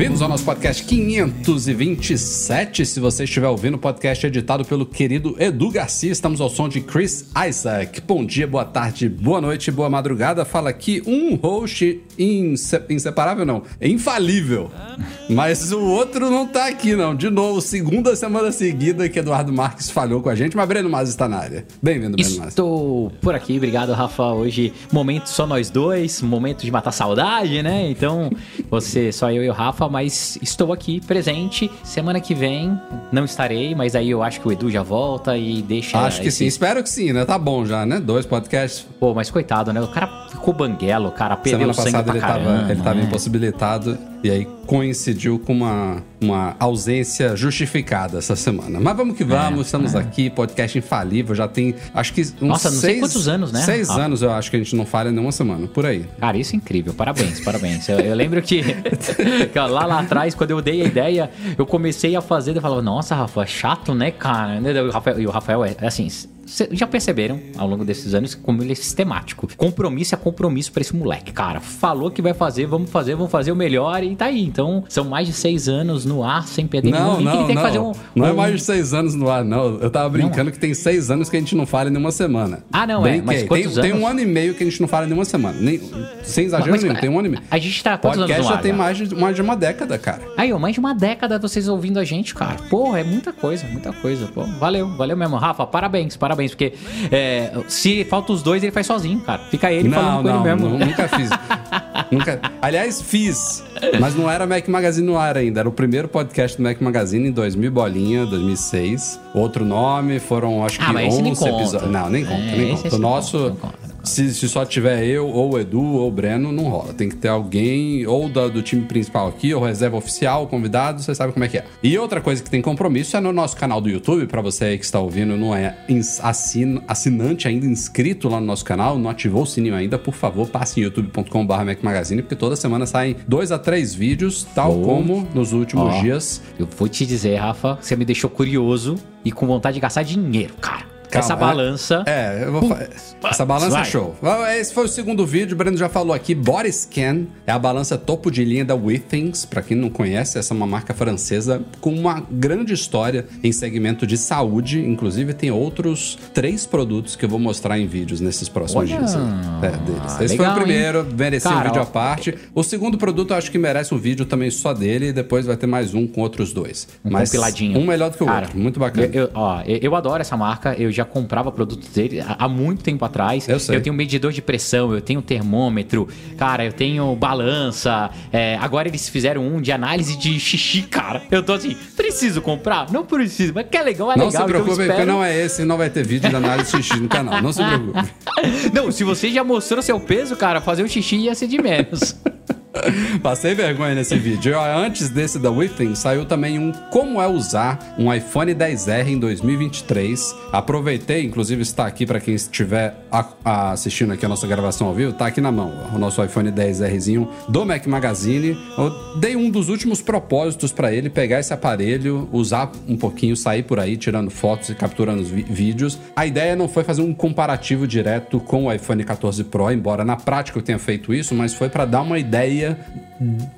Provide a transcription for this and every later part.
TV bem-vindos ao nosso podcast 527. Se você estiver ouvindo o podcast editado pelo querido Edu Garcia, estamos ao som de Chris Isaac. Bom dia, boa tarde, boa noite, boa madrugada. Fala aqui um host inse inseparável, não, é infalível. Mas o outro não tá aqui, não. De novo, segunda semana seguida que Eduardo Marques falhou com a gente, mas Breno Mas está na área. Bem-vindo, Breno Mas. Estou por aqui, obrigado, Rafa. Hoje, momento só nós dois, momento de matar saudade, né? Então, você, só eu e o Rafa, mas estou aqui presente. Semana que vem não estarei, mas aí eu acho que o Edu já volta e deixa. Acho que esse- sim, espero que sim, né? Tá bom já, né? Dois podcasts. Pô, mas coitado, né? O cara ficou banguelo, o cara perdeu Semana sangue passada ele caramba. tava, ele tava né? impossibilitado e aí coincidiu com uma, uma ausência justificada essa semana. Mas vamos que vamos, estamos aqui, podcast infalível, já tem acho que uns É, Nossa, não sei seis, quantos anos, né, Seis Rafa? anos eu acho que a gente não falha nenhuma semana, por aí. Cara, isso é incrível. Parabéns, parabéns. Eu, eu lembro que, lá, lá atrás, quando eu dei a ideia, eu comecei a fazer, eu falava, nossa, Rafa, chato, né, cara? E o Rafael, e o Rafael é é assim. Já perceberam ao longo desses anos como ele é sistemático. Compromisso é compromisso pra esse moleque, cara. Falou que vai fazer, vamos fazer, vamos fazer o melhor e tá aí. Então, são mais de seis anos no ar sem perder Não, nenhum não, ele tem não. que fazer um. Não é um- mais de seis anos no ar, não. Eu tava brincando que tem seis anos que a gente não falha em nenhuma semana. Ah, não, é, mas quantos tem, tem anos? um ano e meio que a gente não falha em nenhuma semana. Nem, sem exagero Mas, nenhum, tem um ano e meio. A gente tá quantos Podcast anos no já ar, tem já? mais de, mais de uma década, cara. Aí, ó, mais de uma década vocês ouvindo a gente, cara. Porra, é muita coisa, muita coisa. Pô, valeu, valeu mesmo. Rafa, parabéns, parabéns. Porque é, se falta os dois, ele faz sozinho, cara. Fica ele falando com ele mesmo. nu- nunca fiz. nunca. Aliás, fiz, mas não era Mac Magazine no ar ainda. Era o primeiro podcast do Mac Magazine em 2000 bolinha, 2006. Outro nome, foram acho que Ah, mas esse nem 11 conta. episódios. Não, nem conta, É, nem conta. O não nosso, não conta. Se, se só tiver eu, ou o Edu, ou o Breno, não rola. Tem que ter alguém, ou da- do time principal aqui, ou reserva oficial, convidado, você sabe como é que é. E outra coisa que tem compromisso é no nosso canal do YouTube, pra você aí que está ouvindo, não é assin- assinante ainda, inscrito lá no nosso canal, não ativou o sininho ainda, por favor, passe em youtube.com.br Magazine, porque toda semana saem dois a três vídeos, tal Oh. como nos últimos Ó. dias. Eu vou te dizer, Rafa, você me deixou curioso e com vontade de gastar dinheiro, cara. Calma, Essa é- balança. É, eu vou fa- Essa balança vai. é show. Esse foi o segundo vídeo, o Breno já falou aqui. Body Scan é a balança topo de linha da Withings. Pra quem não conhece, essa é uma marca francesa com uma grande história em segmento de saúde. Inclusive, tem outros três produtos que eu vou mostrar em vídeos nesses próximos Olha, dias. É, deles. Esse legal, foi o primeiro, hein? merecia um Cara, vídeo ó, à parte. O segundo produto eu acho que merece um vídeo também só dele e depois vai ter mais um com outros dois. Um Mas compiladinho. um melhor do que o Cara, outro. Muito bacana. Eu, eu- ó, eu, eu adoro essa marca, eu já comprava produtos dele há muito tempo atrás. Eu sei. tenho medidor de pressão, eu tenho termômetro, cara, eu tenho balança. é, agora eles fizeram um de análise de xixi, cara. Eu tô assim, preciso comprar? Não preciso, mas que é legal, é Não legal. se preocupe, então eu porque espero... não é esse, não vai ter vídeo de análise de xixi no canal. Não se preocupe. Não, se você já mostrou seu peso, cara, fazer o xixi ia ser de menos. Passei vergonha nesse vídeo. Antes desse da Withing, saiu também um Como é usar um iPhone 10R em 2023. Aproveitei, inclusive está aqui para quem estiver a- a- assistindo aqui a nossa gravação ao vivo, tá aqui na mão, o nosso iPhone 10Rzinho do Mac Magazine. Eu dei um dos últimos propósitos para ele, pegar esse aparelho, usar um pouquinho, sair por aí tirando fotos e capturando vídeos. A ideia não foi fazer um comparativo direto com o iPhone 14 Pro, embora na prática eu tenha feito isso, mas foi para dar uma ideia ideia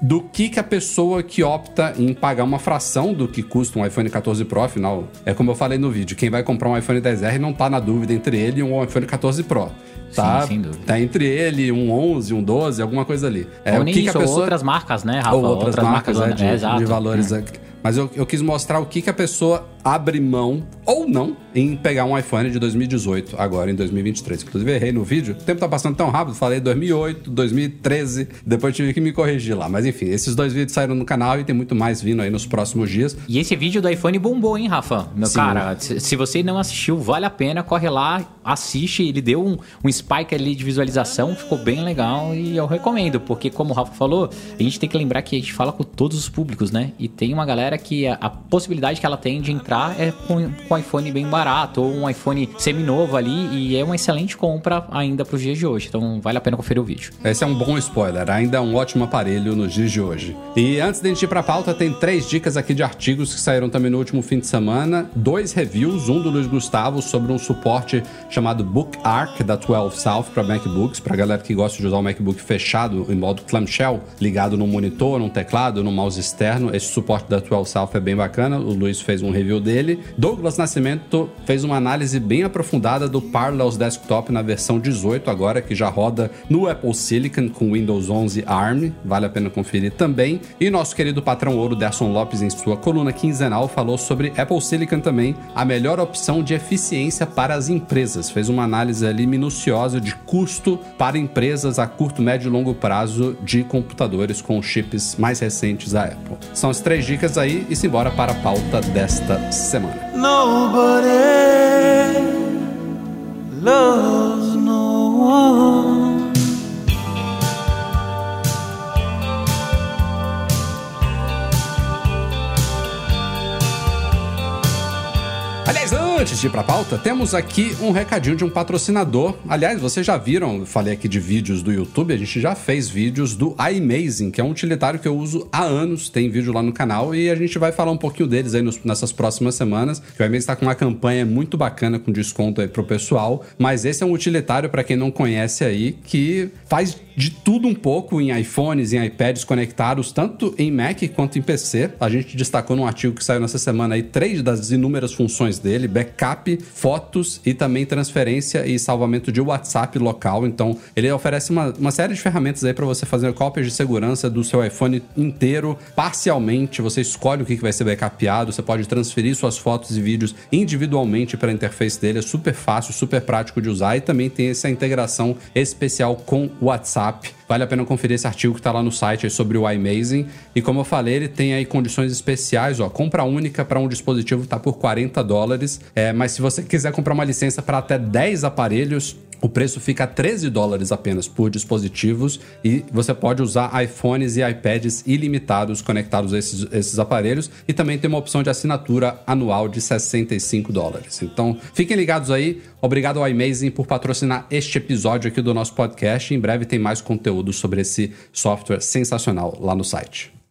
do que, que a pessoa que opta em pagar uma fração do que custa um iPhone 14 Pro, afinal, é como eu falei no vídeo, quem vai comprar um iPhone 10R não tá na dúvida entre ele e um iPhone 14 Pro. Tá, Sim, tá entre ele, um 11, um 12, alguma coisa ali. É ou o que, isso, que a pessoa... ou outras marcas, né, Rafa? Ou outras, marcas, né? é, de, é, de valores. É. Mas eu, eu quis mostrar o que, que a pessoa abre mão, ou não, em pegar um iPhone de 2018, agora em 2023. Inclusive, errei no vídeo. O tempo tá passando tão rápido. Falei 2008, 2013. Depois tive que me corrigir lá. Mas enfim, esses dois vídeos saíram no canal e tem muito mais vindo aí nos próximos dias. E esse vídeo do iPhone bombou, hein, Rafa? Meu Sim. cara, se você não assistiu, vale a pena, corre lá, assiste. Ele deu um, um spike ali de visualização, ficou bem legal e eu recomendo, porque como o Rafa falou, a gente tem que lembrar que a gente fala com todos os públicos, né? E tem uma galera que a, a possibilidade que ela tem de entrar é com, com iPhone bem barato ou um iPhone seminovo ali e é uma excelente compra ainda para os dias de hoje. Então vale a pena conferir o vídeo. Esse é um bom spoiler, ainda é um ótimo aparelho nos dias de hoje. E antes de a gente ir pra pauta, tem três dicas aqui de artigos que saíram também no último fim de semana. Dois reviews, um do Luiz Gustavo sobre um suporte chamado Book Arc da 12 South para MacBooks, pra galera que gosta de usar o MacBook fechado em modo clamshell, ligado num monitor, num teclado, num mouse externo. Esse suporte da 12 South é bem bacana, o Luiz fez um review dele. Douglas Nascimento fez uma análise bem aprofundada do Parallels Desktop na versão 18 agora, que já roda no Apple Silicon com Windows 11 ARM, vale a pena conferir também. E nosso querido patrão ouro Derson Lopes, em sua coluna quinzenal, falou sobre Apple Silicon também, a melhor opção de eficiência para as empresas. Fez uma análise ali minuciosa de custo para empresas a curto, médio e longo prazo de computadores com chips mais recentes da Apple. São as três dicas aí e simbora para a pauta desta semana. Nobody loves no one. Antes de ir pra pauta, temos aqui um recadinho de um patrocinador. Aliás, vocês já viram, falei aqui de vídeos do YouTube, a gente já fez vídeos do iMazing, que é um utilitário que eu uso há anos, tem vídeo lá no canal e a gente vai falar um pouquinho deles aí nos- nessas próximas semanas. Que o iMazing tá com uma campanha muito bacana com desconto aí pro pessoal, mas esse é um utilitário para quem não conhece aí que faz de tudo um pouco em iPhones, em iPads conectados, tanto em Mac quanto em PC. A gente destacou num artigo que saiu nessa semana aí três das inúmeras funções dele: backup, fotos e também transferência e salvamento de WhatsApp local. Então, ele oferece uma, uma série de ferramentas aí para você fazer cópias de segurança do seu iPhone inteiro, parcialmente. Você escolhe o que que vai ser backupeado, você pode transferir suas fotos e vídeos individualmente para a interface dele. É super fácil, super prático de usar e também tem essa integração especial com o WhatsApp. Vale a pena conferir esse artigo que está lá no site sobre o iMazing. E como eu falei, ele tem aí condições especiais, ó. Compra única para um dispositivo tá por 40 dólares. É, mas se você quiser comprar uma licença para até 10 aparelhos, o preço fica a 13 dólares apenas por dispositivos e você pode usar iPhones e iPads ilimitados conectados a esses, esses aparelhos e também tem uma opção de assinatura anual de 65 dólares. Então, fiquem ligados aí. Obrigado ao iMazing por patrocinar este episódio aqui do nosso podcast. Em breve tem mais conteúdo sobre esse software sensacional lá no site.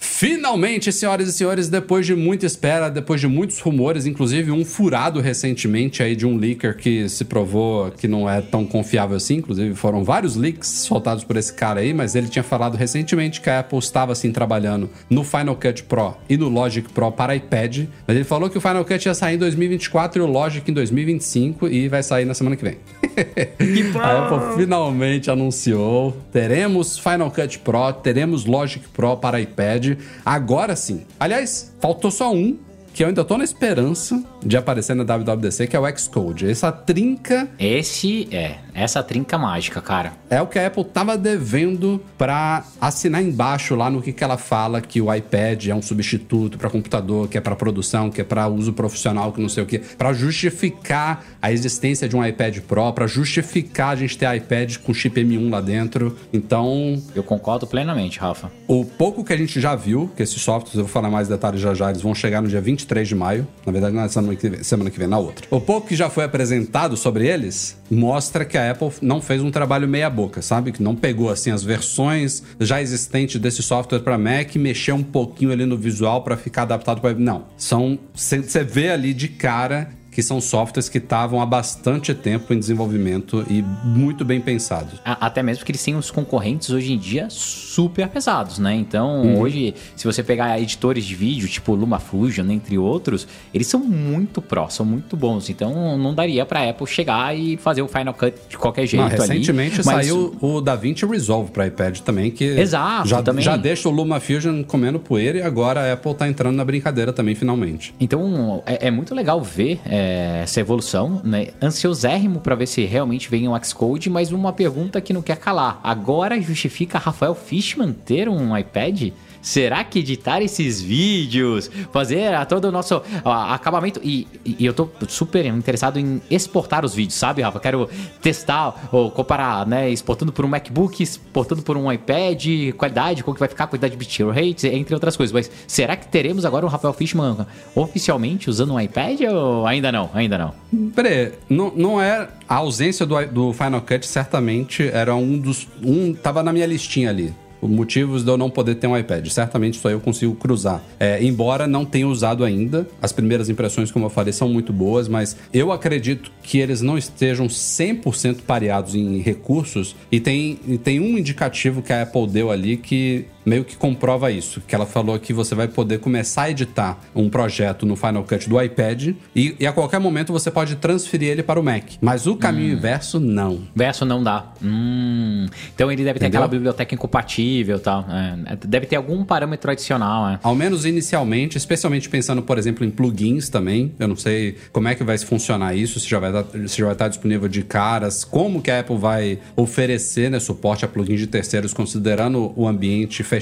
Finalmente, senhoras e senhores, depois de muita espera, depois de muitos rumores, inclusive um furado recentemente aí de um leaker que se provou que não é tão confiável assim, inclusive foram vários leaks soltados por esse cara aí, mas ele tinha falado recentemente que a Apple estava assim trabalhando no Final Cut Pro e no Logic Pro para iPad, mas ele falou que o Final Cut ia sair em 2024 e o Logic em 2025 e vai sair na semana que vem. a Apple finalmente anunciou, teremos Final Cut Pro, teremos Logic Pro para iPad, agora sim. Aliás, faltou só um, que eu ainda tô na esperança de aparecer na WWDC, que é o Xcode. Essa trinca Esse é, essa trinca mágica, cara. é o que a Apple tava devendo para assinar embaixo lá no que, que ela fala que o iPad é um substituto para computador, que é para produção, que é para uso profissional, que não sei o que, para justificar a existência de um iPad Pro, para justificar a gente ter iPad com chip M1 lá dentro. Então, Eu concordo plenamente, Rafa. o pouco que a gente já viu, que esses softwares, eu vou falar mais detalhes já já, eles vão chegar no dia 23 de maio. Na verdade, não é semana que vem, semana que vem, na outra. O pouco que já foi apresentado sobre eles mostra que a Apple não fez um trabalho meia-boca, sabe? Que não pegou assim as versões já existentes desse software para Mac e mexeu um pouquinho ali no visual para ficar adaptado para. Não. São. Você vê ali de cara que são softwares que estavam há bastante tempo em desenvolvimento e muito bem pensados. Até mesmo que eles têm os concorrentes hoje em dia super pesados, né? Então, hoje, se você pegar editores de vídeo, tipo LumaFusion, entre outros, eles são muito pró, são muito bons. Então, não daria pra Apple chegar e fazer o Final Cut de qualquer jeito Não, ali. recentemente mas- saiu o DaVinci Resolve para iPad também, que Exato, já, também. já deixa o LumaFusion comendo poeira e agora a Apple tá entrando na brincadeira também, finalmente. Então, é, é muito legal ver é, essa evolução, né? Ansiosérrimo pra ver se realmente vem um Xcode, mas uma pergunta que não quer calar. Agora justifica Rafael Fishman ter um iPad? Será que editar esses vídeos, fazer a todo o nosso ó, acabamento. E, e eu tô super interessado em exportar os vídeos, sabe, Rafa? Quero testar ou comparar, né? Exportando por um MacBook, exportando por um iPad, qualidade, como que vai ficar a quantidade de bitrate, entre outras coisas. Mas será que teremos agora o Rafael Fishman oficialmente usando um iPad ou ainda não? Ainda não. Peraí, não, não é. A ausência do, do Final Cut certamente era um dos. Um, tava na minha listinha ali. Os motivos de eu não poder ter um iPad. Certamente só eu consigo cruzar. É, embora não tenha usado ainda, as primeiras impressões, como eu falei, são muito boas, mas eu acredito que eles não estejam 100% pareados em recursos. E tem, e tem um indicativo que a Apple deu ali que meio que comprova isso. Que ela falou que você vai poder começar a editar um projeto no Final Cut do iPad e, e a qualquer momento você pode transferir ele para o Mac. Mas o caminho inverso, não. Verso não dá. Hum, então ele deve ter Entendeu? aquela biblioteca incompatível e tal. É, deve ter algum parâmetro adicional, é. Ao menos inicialmente, especialmente pensando, por exemplo, em plugins também. Eu não sei como é que vai funcionar isso, se já vai, dar- se já vai estar disponível de caras, como que a Apple vai oferecer né, suporte a plugins de terceiros, considerando o ambiente fechado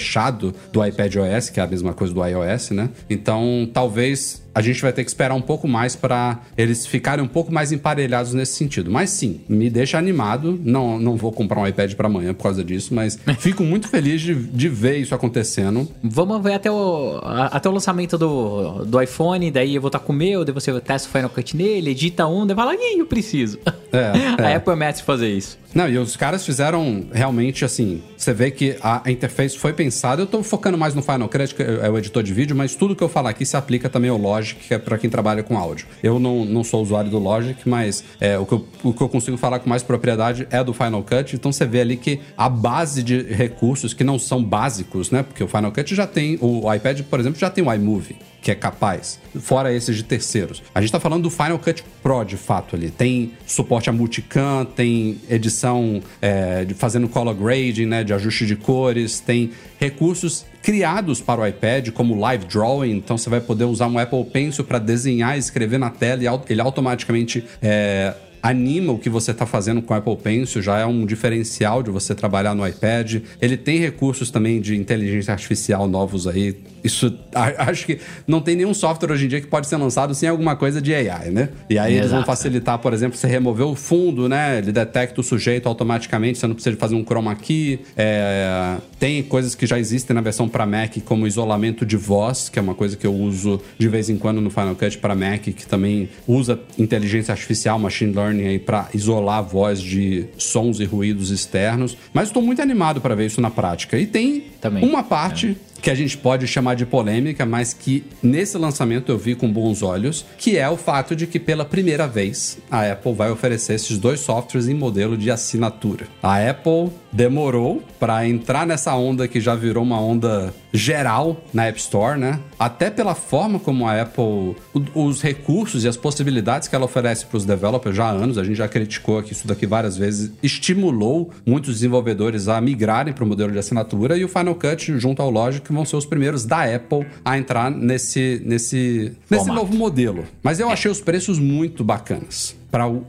do iPadOS, que é a mesma coisa do iOS, né? Então, talvez a gente vai ter que esperar um pouco mais para eles ficarem um pouco mais emparelhados nesse sentido. Mas sim, me deixa animado. Não, não vou comprar um iPad para amanhã por causa disso, mas fico muito feliz de, de ver isso acontecendo. Vamos ver até o, a- até o lançamento do, do iPhone, daí eu vou estar com o meu, daí você testa o Final Cut nele, edita um, daí fala, ih, eu preciso. É, a é. Apple é mestre em fazer isso. Não, e os caras fizeram realmente assim. Você vê que a a interface foi pensada. Eu tô focando mais no Final Cut, que é o editor de vídeo, mas tudo que eu falar aqui se aplica também ao Logic, que é para quem trabalha com áudio. Eu não, não sou usuário do Logic, mas é, o, que eu, o que eu consigo falar com mais propriedade é do Final Cut. Então você vê ali que a base de recursos que não são básicos, né? Porque o Final Cut já tem. O iPad, por exemplo, já tem o iMovie que é capaz, fora esses de terceiros. A gente tá falando do Final Cut Pro, de fato, ali. Tem suporte a multicam, tem edição é, de fazendo color grading, né, de ajuste de cores, tem recursos criados para o iPad, como Live Drawing, então você vai poder usar um Apple Pencil para desenhar escrever na tela e ele automaticamente é, anima o que você está fazendo com o Apple Pencil, já é um diferencial de você trabalhar no iPad. Ele tem recursos também de inteligência artificial novos aí. Isso a- acho que não tem nenhum software hoje em dia que pode ser lançado sem alguma coisa de AI, né? E aí eles vão Exato. facilitar, por exemplo, você remover o fundo, né? Ele detecta o sujeito automaticamente, você não precisa fazer um chroma key. É, Tem coisas que já existem na versão para Mac, como isolamento de voz, que é uma coisa que eu uso de vez em quando no Final Cut para Mac, que também usa inteligência artificial, machine learning aí para isolar a voz de sons e ruídos externos. Mas estou muito animado para ver isso na prática. E tem Também. uma parte que a gente pode chamar de polêmica, mas que nesse lançamento eu vi com bons olhos, que é o fato de que pela primeira vez a Apple vai oferecer esses dois softwares em modelo de assinatura. A Apple demorou para entrar nessa onda que já virou uma onda geral na App Store, né? Até pela forma como a Apple, os recursos e as possibilidades que ela oferece para os developers já há anos, a gente já criticou aqui isso daqui várias vezes, estimulou muitos desenvolvedores a migrarem para o modelo de assinatura e o Final Cut junto ao Logic vão ser os primeiros da Apple a entrar nesse nesse nesse Formato. novo modelo. Mas eu achei os preços muito bacanas.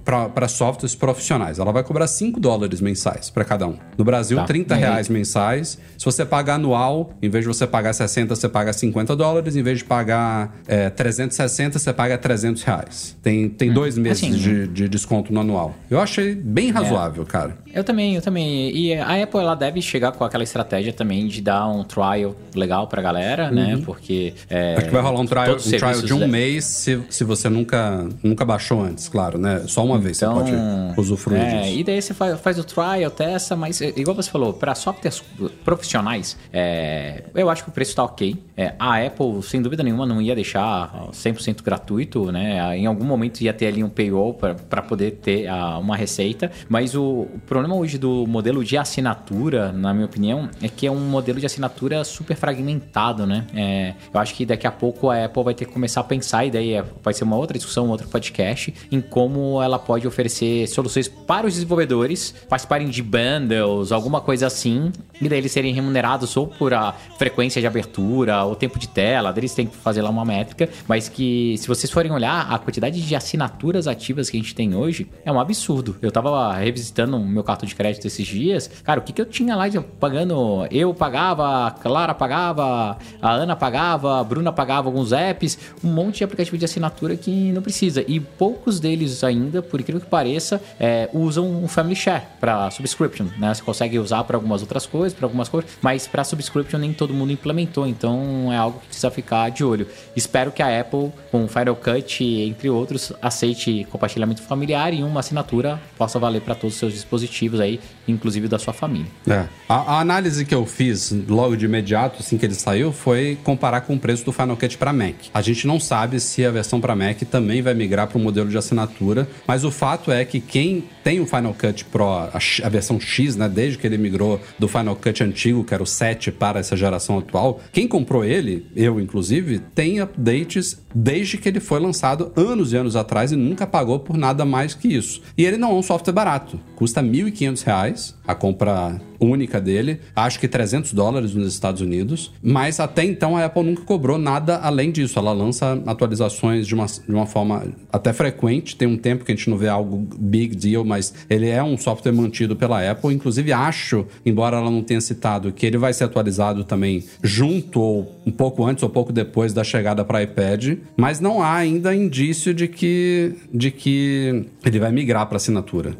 Para softwares profissionais. Ela vai cobrar 5 dólares mensais para cada um. No Brasil, Tá. 30 E aí? reais mensais. Se você pagar anual, em vez de você pagar 60, você paga 50 dólares. Em vez de pagar é, 360, você paga 300 reais. Tem, tem dois meses assim, de, de desconto no anual. Eu achei bem razoável, cara. Eu também, eu também. E a Apple ela deve chegar com aquela estratégia também de dar um trial legal pra galera, né? Porque. É, Acho que vai rolar um trial, um trial de um da- mês se, se você nunca, nunca baixou antes, claro, né? É, só uma vez Então, você pode usufruir é, disso. E daí você faz, faz o trial, testa, mas é, igual você falou, para softwares profissionais, é, eu acho que o preço tá ok. É, a Apple, sem dúvida nenhuma, não ia deixar 100% gratuito, né? Em algum momento ia ter ali um paywall para poder ter ah, uma receita, mas o, o problema hoje do modelo de assinatura, na minha opinião, é que é um modelo de assinatura super fragmentado, né? É, eu acho que daqui a pouco a Apple vai ter que começar a pensar, e daí é- vai ser uma outra discussão, um outro podcast, em como ela pode oferecer soluções para os desenvolvedores participarem de bundles, alguma coisa assim, e daí eles serem remunerados ou por a frequência de abertura, ou tempo de tela, eles têm que fazer lá uma métrica, mas que se vocês forem olhar a quantidade de assinaturas ativas que a gente tem hoje, é um absurdo. Eu tava revisitando o meu cartão de crédito esses dias, cara, o que, que eu tinha lá de- pagando? Eu pagava, a Clara pagava, a Ana pagava, a Bruna pagava alguns apps, um monte de aplicativo de assinatura que não precisa. E poucos deles ainda, por incrível que pareça, é, usam o Family Share para subscription, né? Você consegue usar para algumas outras coisas, para algumas coisas, mas para subscription nem todo mundo implementou, então é algo que precisa ficar de olho. Espero que a Apple, com o Final Cut, entre outros, aceite compartilhamento familiar e uma assinatura possa valer para todos os seus dispositivos aí, inclusive da sua família. É. A, a análise que eu fiz logo de imediato, assim que ele saiu, foi comparar com o preço do Final Cut para Mac. A gente não sabe se a versão para Mac também vai migrar para o modelo de assinatura, mas o fato é que quem tem o Final Cut Pro, a, a versão X, né, desde que ele migrou do Final Cut antigo, que era o 7, para essa geração atual, quem comprou ele, eu inclusive, tem updates desde que ele foi lançado anos e anos atrás e nunca pagou por nada mais que isso. E ele não é um software barato, custa 1.500 reais a compra única dele, acho que 300 dólares nos Estados Unidos, mas até então a Apple nunca cobrou nada além disso. Ela lança atualizações de uma, de uma forma até frequente, tem um tempo que a gente não vê algo big deal, mas ele é um software mantido pela Apple. Inclusive, acho, embora ela não tenha citado, que ele vai ser atualizado também junto ou um pouco antes ou pouco depois da chegada para iPad, mas não há ainda indício de que, de que ele vai migrar para assinatura.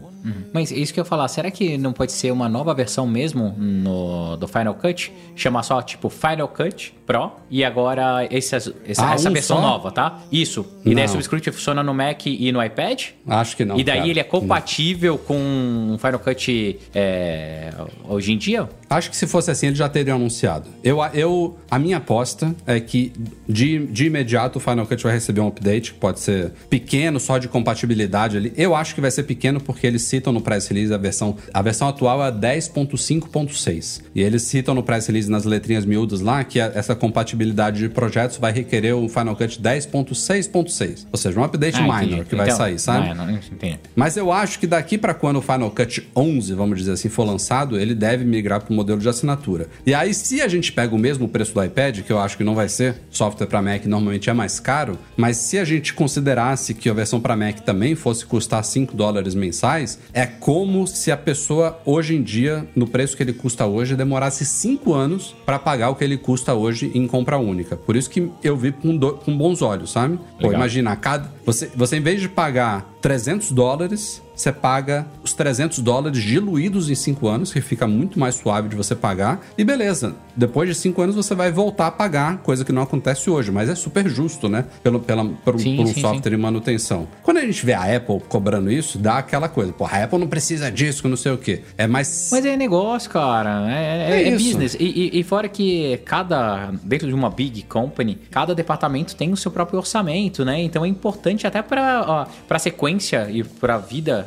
Mas isso que eu ia falar, será que não pode ser uma nova versão mesmo no, do Final Cut? Chamar só tipo Final Cut Pro e agora esse, essa, Ah, essa um versão só? nova, tá? Isso. E daí Não. o subscription funciona no Mac e no iPad? Acho que não. e daí cara. ele é compatível com o Final Cut é, hoje em dia? Acho que se fosse assim, eles já teriam anunciado. Eu, eu, a minha aposta é que de, de imediato o Final Cut vai receber um update, que pode ser pequeno, só de compatibilidade ali. Eu acho que vai ser pequeno porque eles citam no press release a versão. A versão atual é 10.5.6. E eles citam no press release nas letrinhas miúdas lá que a- essa compatibilidade de projetos vai requerer o Final Cut 10.6.6. Ou seja, um update Ah, minor entendi. que vai Então, sair, sabe? Não, entendi. Mas eu acho que daqui pra quando o Final Cut 11, vamos dizer assim, for lançado, ele deve migrar para o modelo de assinatura. E aí, se a gente pega o mesmo preço do iPad, que eu acho que não vai ser, software para Mac normalmente é mais caro, mas se a gente considerasse que a versão para Mac também fosse custar 5 dólares mensais, é como se a pessoa hoje em dia, no preço que ele custa hoje, demorasse 5 anos para pagar o que ele custa hoje em compra única. Por isso que eu vi com, do- com bons olhos, sabe? Pô, imagina, cada, você, você em vez de pagar 300 dólares, você paga os 300 dólares diluídos em 5 anos, que fica muito mais suave de você pagar. E beleza, depois de 5 anos você vai voltar a pagar, coisa que não acontece hoje, mas é super justo, né? Pelo, pela, por, Sim, por um sim, software de manutenção. Quando a gente vê a Apple cobrando isso, dá aquela coisa, pô, a Apple não precisa disso, não sei o quê. É mais. Mas é negócio, cara. É, é- É é isso. business. E, e- e fora que cada. Dentro de uma big company, cada departamento tem o seu próprio orçamento, né? Então é importante até ó, pra sequência e pra vida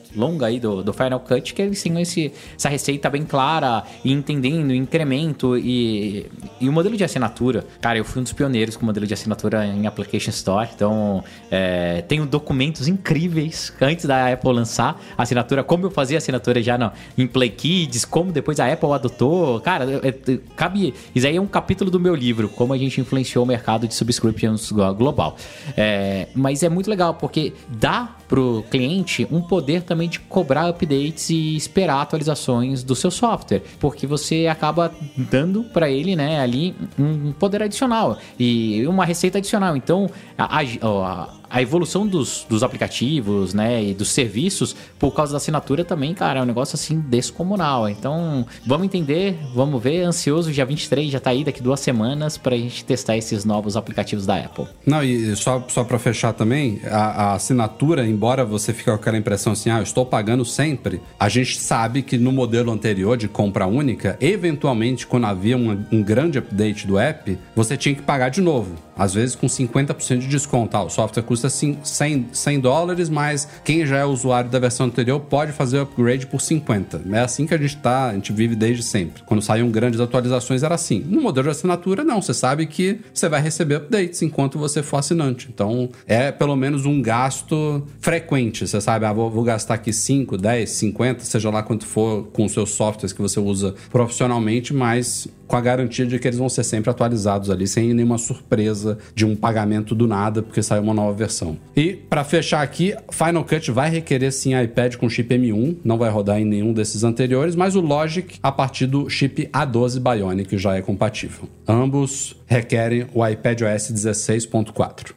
longa aí do, do Final Cut que eles tenham esse, essa receita bem clara e entendendo o incremento e, e o modelo de assinatura. Cara, eu fui um dos pioneiros com o modelo de assinatura em Application Store, então é, tenho documentos incríveis antes da Apple lançar a assinatura, como eu fazia assinatura já no, em Play Kids, como depois a Apple adotou. Cara, é- é- cabe. Isso aí é um capítulo do meu livro, como a gente influenciou o mercado de subscriptions glo- global. É, mas é muito legal, porque dá pro cliente um poder também de cobrar updates e esperar atualizações do seu software, porque você acaba dando para ele, né, ali um poder adicional e uma receita adicional. Então, a, a- a- a evolução dos, dos aplicativos, né, e dos serviços, por causa da assinatura também, cara, é um negócio assim descomunal. Então, vamos entender, vamos ver, ansioso, dia 23 já tá aí, daqui duas semanas, pra gente testar esses novos aplicativos da Apple. Não, e só, só para fechar também, a, a assinatura, embora você fique com aquela impressão assim, ah, eu estou pagando sempre, a gente sabe que no modelo anterior de compra única, eventualmente, quando havia um, um grande update do app, você tinha que pagar de novo. Às vezes com 50% de desconto. Ah, o software custa cin- 100, 100 dólares, mas quem já é usuário da versão anterior pode fazer o upgrade por 50. É assim que a gente tá, a gente vive desde sempre. Quando saíam grandes atualizações era assim. No modelo de assinatura, não. Você sabe que você vai receber updates enquanto você for assinante. Então, é pelo menos um gasto frequente. Você sabe, ah, vou, vou gastar aqui 5, 10, 50, seja lá quanto for com os seus softwares que você usa profissionalmente, mas com a garantia de que eles vão ser sempre atualizados ali, sem nenhuma surpresa de um pagamento do nada, porque saiu uma nova versão. E para fechar aqui, Final Cut vai requerer sim iPad com chip M1, não vai rodar em nenhum desses anteriores, mas o Logic a partir do chip A12 Bionic já é compatível. Ambos requerem o iPad OS 16.4.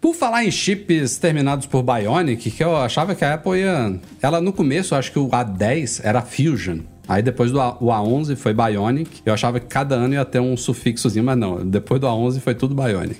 Por falar em chips terminados por Bionic, que eu achava que a Apple ia. Ela no começo, acho que o A10 era Fusion. Aí depois do A, o A11 foi Bionic. Eu achava que cada ano ia ter um sufixozinho, mas não. Depois do A11 foi tudo Bionic.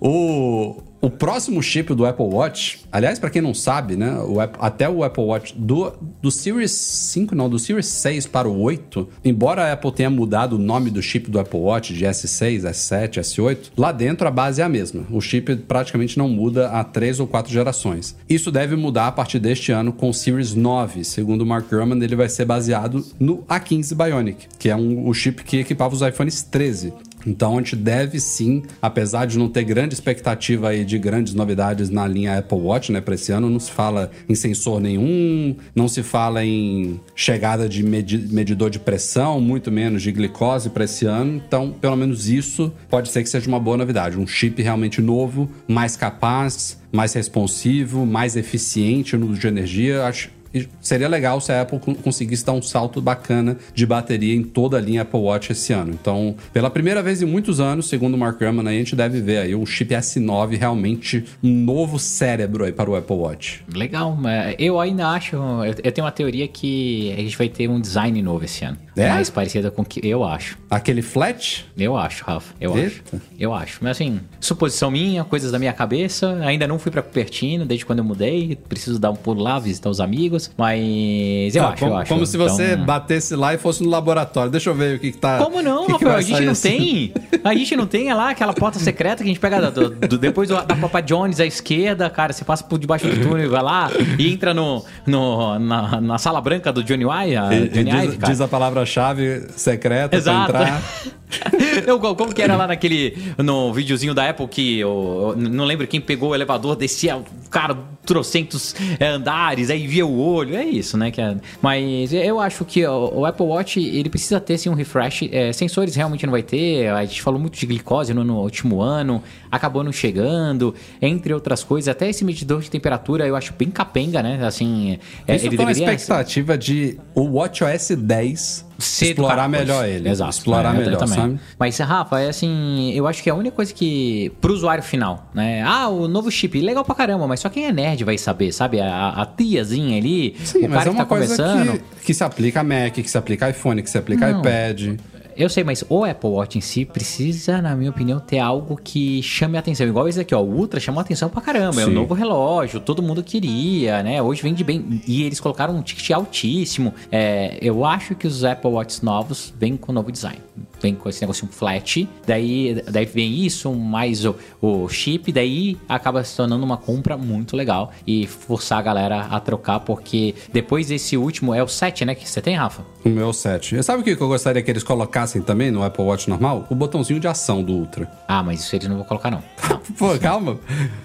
O, o próximo chip do Apple Watch, aliás, para quem não sabe, né, o, App- até o Apple Watch do, do Series 5, não, do Series 6 para o 8, embora a Apple tenha mudado o nome do chip do Apple Watch de S6, S7, S8, lá dentro a base é a mesma. O chip praticamente não muda há três ou quatro gerações. Isso deve mudar a partir deste ano com o Series 9. Segundo Mark Gurman, ele vai ser baseado no A15 Bionic, que é um, o chip que equipava os iPhones 13. Então a gente deve sim, apesar de não ter grande expectativa aí de grandes novidades na linha Apple Watch, né, para esse ano, não se fala em sensor nenhum, não se fala em chegada de medi- medidor de pressão, muito menos de glicose para esse ano. Então, pelo menos isso pode ser que seja uma boa novidade, um chip realmente novo, mais capaz, mais responsivo, mais eficiente no uso de energia. Acho seria legal se a Apple con- conseguisse dar um salto bacana de bateria em toda a linha Apple Watch esse ano. Então, pela primeira vez em muitos anos, segundo o Mark Gurman, a gente deve ver aí o chip S9 realmente um novo cérebro aí para o Apple Watch. Legal, eu ainda acho. Eu tenho uma teoria que a gente vai ter um design novo esse ano. É? Mais parecido com o que eu acho. Aquele flat? Eu acho, Rafa. Eu Eita. acho. Eu acho. Mas assim, suposição minha, coisas da minha cabeça. Ainda não fui pra Cupertino desde quando eu mudei. Preciso dar um pulo lá, visitar os amigos. Mas eu Ah, acho, como, eu acho. como se você Então- batesse lá e fosse no laboratório. Deixa eu ver o que, que tá. Como não, que que Rafael? vai A gente não assim. tem. A gente não tem é lá aquela porta secreta que a gente pega do- do- depois da Papa Jones à esquerda, cara. Você passa por debaixo do túnel e vai lá e entra no, no- na, na sala branca do Johnny Ive. a E- e Johnny diz, Ive, cara. diz a palavra-chave secreta Exato. pra entrar. Não, como como que era lá naquele. No videozinho da Apple que eu, eu não lembro quem pegou o elevador, descia, cara, trocentos é, andares, aí via o olho. É isso, né? Que é- mas eu acho que o, Apple Watch ele precisa ter sim um refresh. É, sensores realmente não vai ter. A gente falou muito de glicose no, no último ano, acabou não chegando, entre outras coisas. Até esse medidor de temperatura eu acho bem capenga, né? Assim, é, Isso ele uma deveria. expectativa de o WatchOS 10 Ser do explorar melhor ele. Exato. Explorar É, melhor, também. sabe? Mas, Rafa, é assim, eu acho que é a única coisa que, pro usuário final, né? Ah, o novo chip, legal pra caramba, mas só quem é nerd vai saber, sabe? A, a tiazinha ali, Sim, o mas cara é que uma tá coisa começando. que, que se aplica a Mac, que se aplica a iPhone, que se aplica a Não. iPad. Eu sei, mas o Apple Watch em si precisa, na minha opinião, ter algo que chame a atenção. Igual esse aqui, ó. O Ultra chamou a atenção pra caramba. É um Sim. novo relógio, todo mundo queria, né? Hoje vende bem. E eles colocaram um ticket altíssimo. É, eu acho que os Apple Watches novos vêm com novo design. Vem com esse negocinho flat. Daí, daí vem isso, mais o, o chip. Daí acaba se tornando uma compra muito legal. E forçar a galera a trocar, porque depois desse último, é o 7, né? Que você tem, Rafa? O meu 7. Sabe o que eu gostaria que eles colocassem também no Apple Watch normal? O botãozinho de ação do Ultra. Ah, mas isso eles não vão colocar, não. Pô, calma.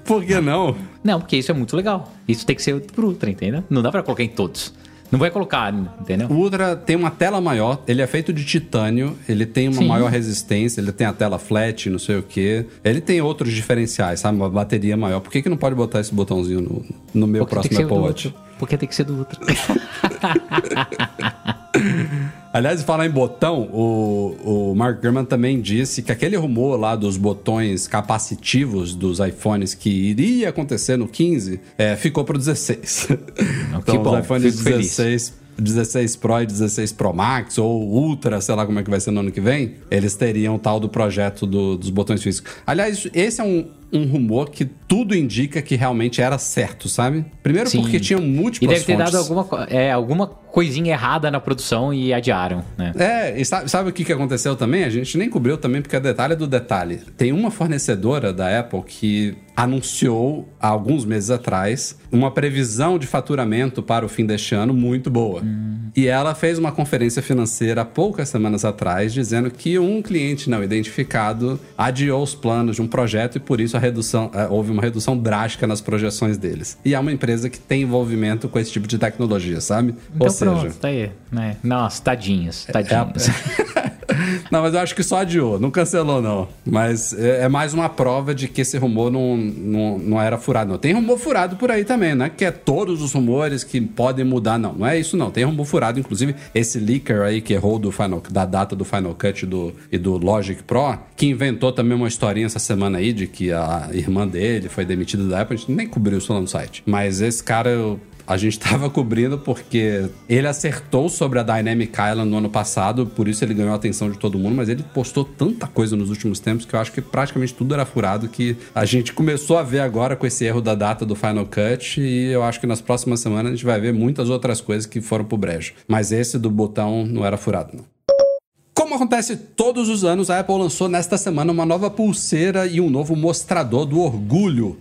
Por que não? Não, porque isso é muito legal. Isso tem que ser pro Ultra, entendeu? Não dá pra colocar em todos. Não vai colocar, entendeu? O Ultra tem uma tela maior, ele é feito de titânio, ele tem uma Sim. maior resistência, ele tem a tela flat, não sei o que. Ele tem outros diferenciais, sabe? Uma bateria maior. Por que, que não pode botar esse botãozinho no, no meu Porque próximo Apple Watch? Porque tem que ser do Ultra. Aliás, falar em botão, o, o Mark Gurman também disse que aquele rumor lá dos botões capacitivos dos iPhones que iria acontecer no 15 é, ficou pro 16. então, bom, os iPhones fico feliz. 16 16 Pro e 16 Pro Max ou Ultra, sei lá como é que vai ser no ano que vem, eles teriam tal do projeto do- dos botões físicos. Aliás, esse é um, um rumor que tudo indica que realmente era certo, sabe? Primeiro Sim. porque tinham E múltiplas deve ter fontes. dado alguma, é, alguma coisinha errada na produção e adiaram, né? É, e sabe, sabe o que, que aconteceu também? A gente nem cobriu também, porque é detalhe do detalhe. Tem uma fornecedora da Apple que anunciou há alguns meses atrás uma previsão de faturamento para o fim deste ano muito boa. E ela fez uma conferência financeira há poucas semanas atrás dizendo que um cliente não identificado adiou os planos de um projeto e por isso a redução, eh, houve uma redução drástica nas projeções deles. E é uma empresa que tem envolvimento com esse tipo de tecnologia, sabe? Então Ou seja, pronto, tá aí. Né? Nossa, tadinhos, tadinhos. não, mas eu acho que só adiou, não cancelou, não. Mas é, é mais uma prova de que esse rumor não, não, não era furado, não. Tem rumor furado por aí também, né? Que é todos os rumores que podem mudar, não. Não é isso, não. Tem rumor furado, inclusive, esse leaker aí que errou do Final, da data do Final Cut do, e do Logic Pro, que inventou também uma historinha essa semana aí de que a irmã dele foi demitida da Apple. A gente nem cobriu isso lá no site. Mas esse cara, eu a gente tava cobrindo porque ele acertou sobre a Dynamic Island no ano passado, por isso ele ganhou a atenção de todo mundo, mas ele postou tanta coisa nos últimos tempos que eu acho que praticamente tudo era furado que a gente começou a ver agora com esse erro da data do Final Cut e eu acho que nas próximas semanas a gente vai ver muitas outras coisas que foram pro brejo. Mas esse do botão não era furado, não. Como acontece todos os anos, a Apple lançou nesta semana uma nova pulseira e um novo mostrador do orgulho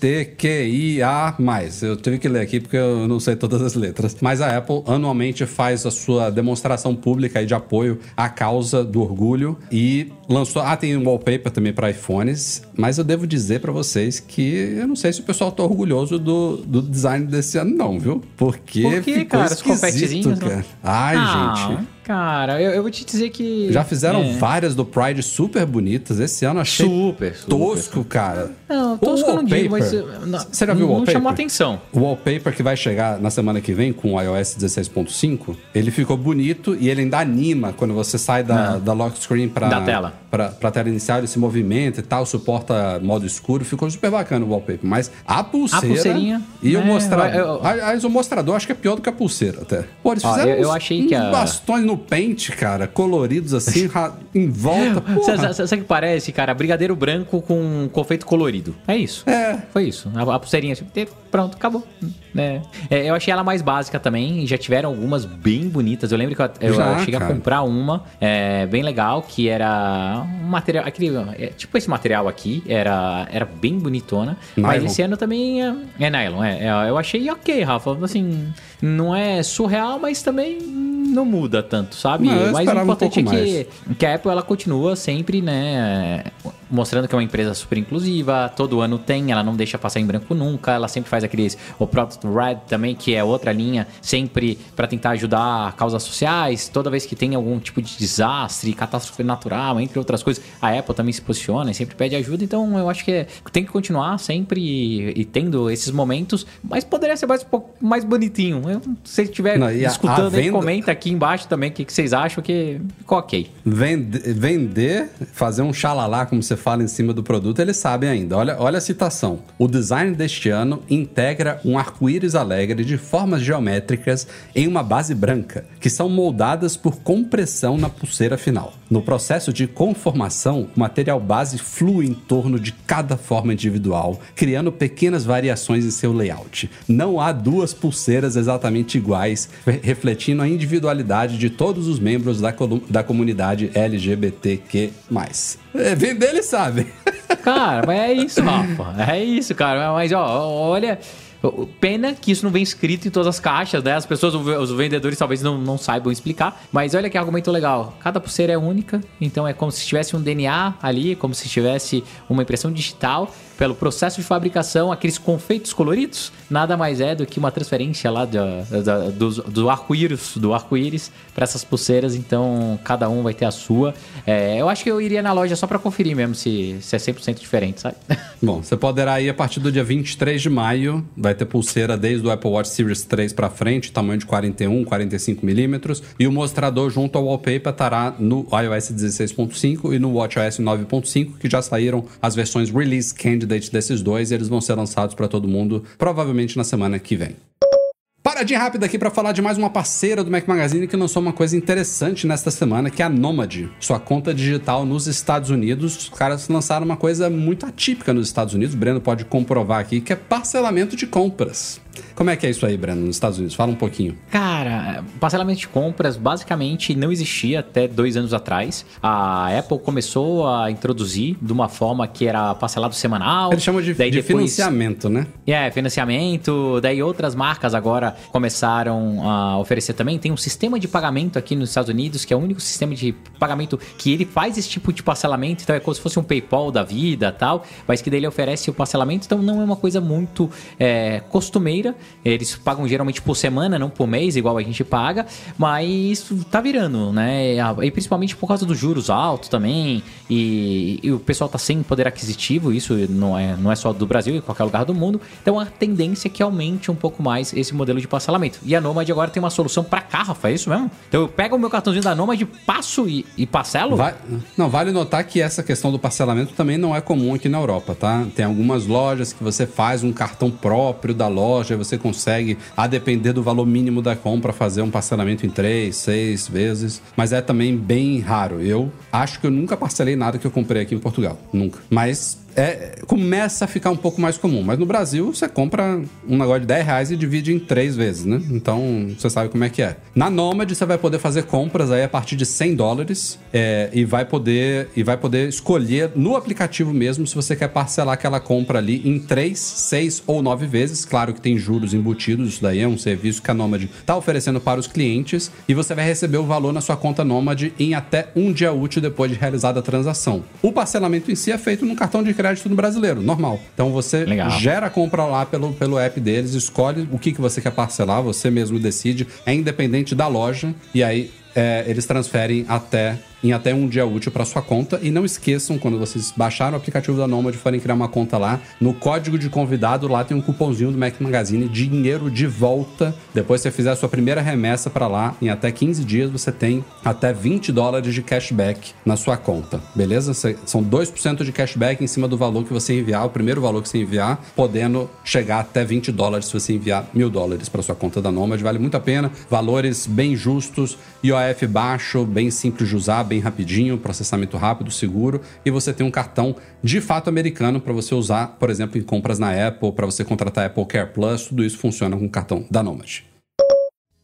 LGBTQIA+. Eu tive que ler aqui porque eu não sei todas as letras. Mas a Apple anualmente faz a sua demonstração pública de apoio à causa do orgulho e lançou... Ah, tem um wallpaper também para iPhones, mas eu devo dizer para vocês que eu não sei se o pessoal tá orgulhoso do, do design desse ano não, viu? Porque Por quê, ficou cara? Os esquisito, não? cara. Ai, Ah, gente... Cara, eu, eu vou te dizer que. Já fizeram É. várias do Pride super bonitas. Esse ano eu achei Super, super. tosco, cara. Não, tosco eu não digo, mas. Não, Você já viu o Não wallpaper? chamou atenção. O wallpaper que vai chegar na semana que vem com o iOS 16.5, ele ficou bonito e ele ainda anima quando você sai da, da lock screen pra, Da tela. Pra, pra tela inicial, ele se movimenta e tal, suporta modo escuro. Ficou super bacana o wallpaper. Mas a pulseira pulseirinha, e o é, mostrador... eu- eu- Aliás, o mostrador acho que é pior do que a pulseira até. Pô, eles fizeram eu- eu uns- achei que a- bastões no pente, cara, coloridos assim, em volta. Sabe o que parece, cara? Brigadeiro branco com confeito colorido. É isso. É. Foi isso. A, a pulseirinha assim, pronto, acabou. É. É, eu achei ela mais básica também. Já tiveram algumas bem bonitas. Eu lembro que eu, eu Já, cheguei cara. a comprar uma é, bem legal, que era um material. Aquele, é, tipo esse material aqui, era, era bem bonitona. Mas Nylon. esse ano também é, é nylon. É, é, eu achei ok, Rafa. Assim, não é surreal, mas também não muda tanto, sabe? Não, mas o um importante pouco é que que a Apple ela continua sempre, né, mostrando que é uma empresa super inclusiva, todo ano tem, ela não deixa passar em branco nunca, ela sempre faz aqueles o Product Red também, que é outra linha, sempre para tentar ajudar causas sociais, toda vez que tem algum tipo de desastre, catástrofe natural, entre outras coisas, a Apple também se posiciona e sempre pede ajuda, então eu acho que é- tem que continuar sempre e, e tendo esses momentos, mas poderia ser mais um pouco mais bonitinho. Eu, se estiver e escutando a aí, venda- comenta aqui embaixo também o que, que vocês acham que ficou ok. Vende- vender, fazer um xalalá, como você fala, em cima do produto, eles sabem ainda. Olha, olha a citação. O design deste ano integra um arco-íris alegre de formas geométricas em uma base branca, que são moldadas por compressão na pulseira final. No processo de conformação, o material base flui em torno de cada forma individual, criando pequenas variações em seu layout. Não há duas pulseiras exatamente iguais, re- refletindo a individualidade de todos os membros da, da comunidade LGBTQ+. É, vender eles sabem. Cara, mas é isso, Rafa. É isso, cara. Mas, ó, olha. Pena que isso não vem escrito em todas as caixas, né? As pessoas, os vendedores talvez não, não saibam explicar. Mas olha que argumento legal. Cada pulseira é única, então é como se tivesse um DNA ali, como se tivesse uma impressão digital. Pelo processo de fabricação, aqueles confeitos coloridos, nada mais é do que uma transferência lá da- do, do arco-íris, do arco-íris para essas pulseiras, então cada um vai ter a sua. É, eu acho que eu iria na loja só para conferir mesmo se, se é 100% diferente, sabe? Bom, você poderá ir a partir do dia 23 de maio. Vai ter pulseira desde o Apple Watch Series 3 para frente, tamanho de 41, 45 milímetros. E o mostrador junto ao wallpaper estará no iOS 16.5 e no WatchOS 9.5, que já saíram as versões Release Candidate desses dois. E eles vão ser lançados para todo mundo, provavelmente na semana que vem. Paradinha rápida aqui para falar de mais uma parceira do Mac Magazine que lançou uma coisa interessante nesta semana, que é a Nomad, sua conta digital nos Estados Unidos. Os caras lançaram uma coisa muito atípica nos Estados Unidos, o Breno pode comprovar aqui, que é parcelamento de compras. Como é que é isso aí, Breno, nos Estados Unidos? Fala um pouquinho. Cara, parcelamento de compras basicamente não existia até dois anos atrás. A Apple começou a introduzir de uma forma que era parcelado semanal. Eles chamam de, daí de depois- financiamento, né? É, financiamento. Daí outras marcas agora começaram a oferecer também. Tem um sistema de pagamento aqui nos Estados Unidos, que é o único sistema de pagamento que ele faz esse tipo de parcelamento. Então é como se fosse um PayPal da vida tal, mas que daí ele oferece o parcelamento. Então não é uma coisa muito é, costumeira. Eles pagam geralmente por semana, não por mês, igual a gente paga. Mas tá virando, né? E principalmente por causa dos juros altos também. E, e o pessoal tá sem poder aquisitivo. Isso não é, não é só do Brasil, em qualquer lugar do mundo. Então a tendência é que aumente um pouco mais esse modelo de parcelamento. E a Nomad agora tem uma solução cá, Rafa, é isso mesmo? Então eu pego o meu cartãozinho da Nomad, passo e, e parcelo? Vai- não, vale notar que essa questão do parcelamento também não é comum aqui na Europa, tá? Tem algumas lojas que você faz um cartão próprio da loja e você consegue, a depender do valor mínimo da compra, fazer um parcelamento em três, seis vezes. Mas é também bem raro. Eu acho que eu nunca parcelei nada que eu comprei aqui em Portugal. Nunca. Mas é, começa a ficar um pouco mais comum. Mas no Brasil, você compra um negócio de 10 reais e divide em três vezes, né? Então, você sabe como é que é. Na Nomad, você vai poder fazer compras aí a partir de 100 dólares é, e, vai poder, e vai poder escolher no aplicativo mesmo se você quer parcelar aquela compra ali em 3, 6 ou 9 vezes. Claro que tem juros embutidos, isso daí é um serviço que a Nomad está oferecendo para os clientes e você vai receber o valor na sua conta Nomad em até um dia útil depois de realizada a transação. O parcelamento em si é feito no cartão de crédito no brasileiro, normal. Então você Legal. gera a compra lá pelo, pelo app deles, escolhe o que, que você quer parcelar, você mesmo decide, é independente da loja, e aí é, eles transferem até em até um dia útil para sua conta. E não esqueçam, quando vocês baixarem o aplicativo da Nomad e forem criar uma conta lá, no código de convidado lá tem um cupomzinho do Mac Magazine, dinheiro de volta. Depois que você fizer a sua primeira remessa para lá, em até 15 dias você tem até 20 dólares de cashback na sua conta, beleza? São 2% de cashback em cima do valor que você enviar, o primeiro valor que você enviar, podendo chegar até 20 dólares se você enviar mil dólares para sua conta da Nomad. Vale muito a pena, valores bem justos, IOF baixo, bem simples de usar, bem rapidinho, processamento rápido, seguro, e você tem um cartão de fato americano para você usar, por exemplo, em compras na Apple, para você contratar Apple Care Plus, tudo isso funciona com o cartão da Nomad.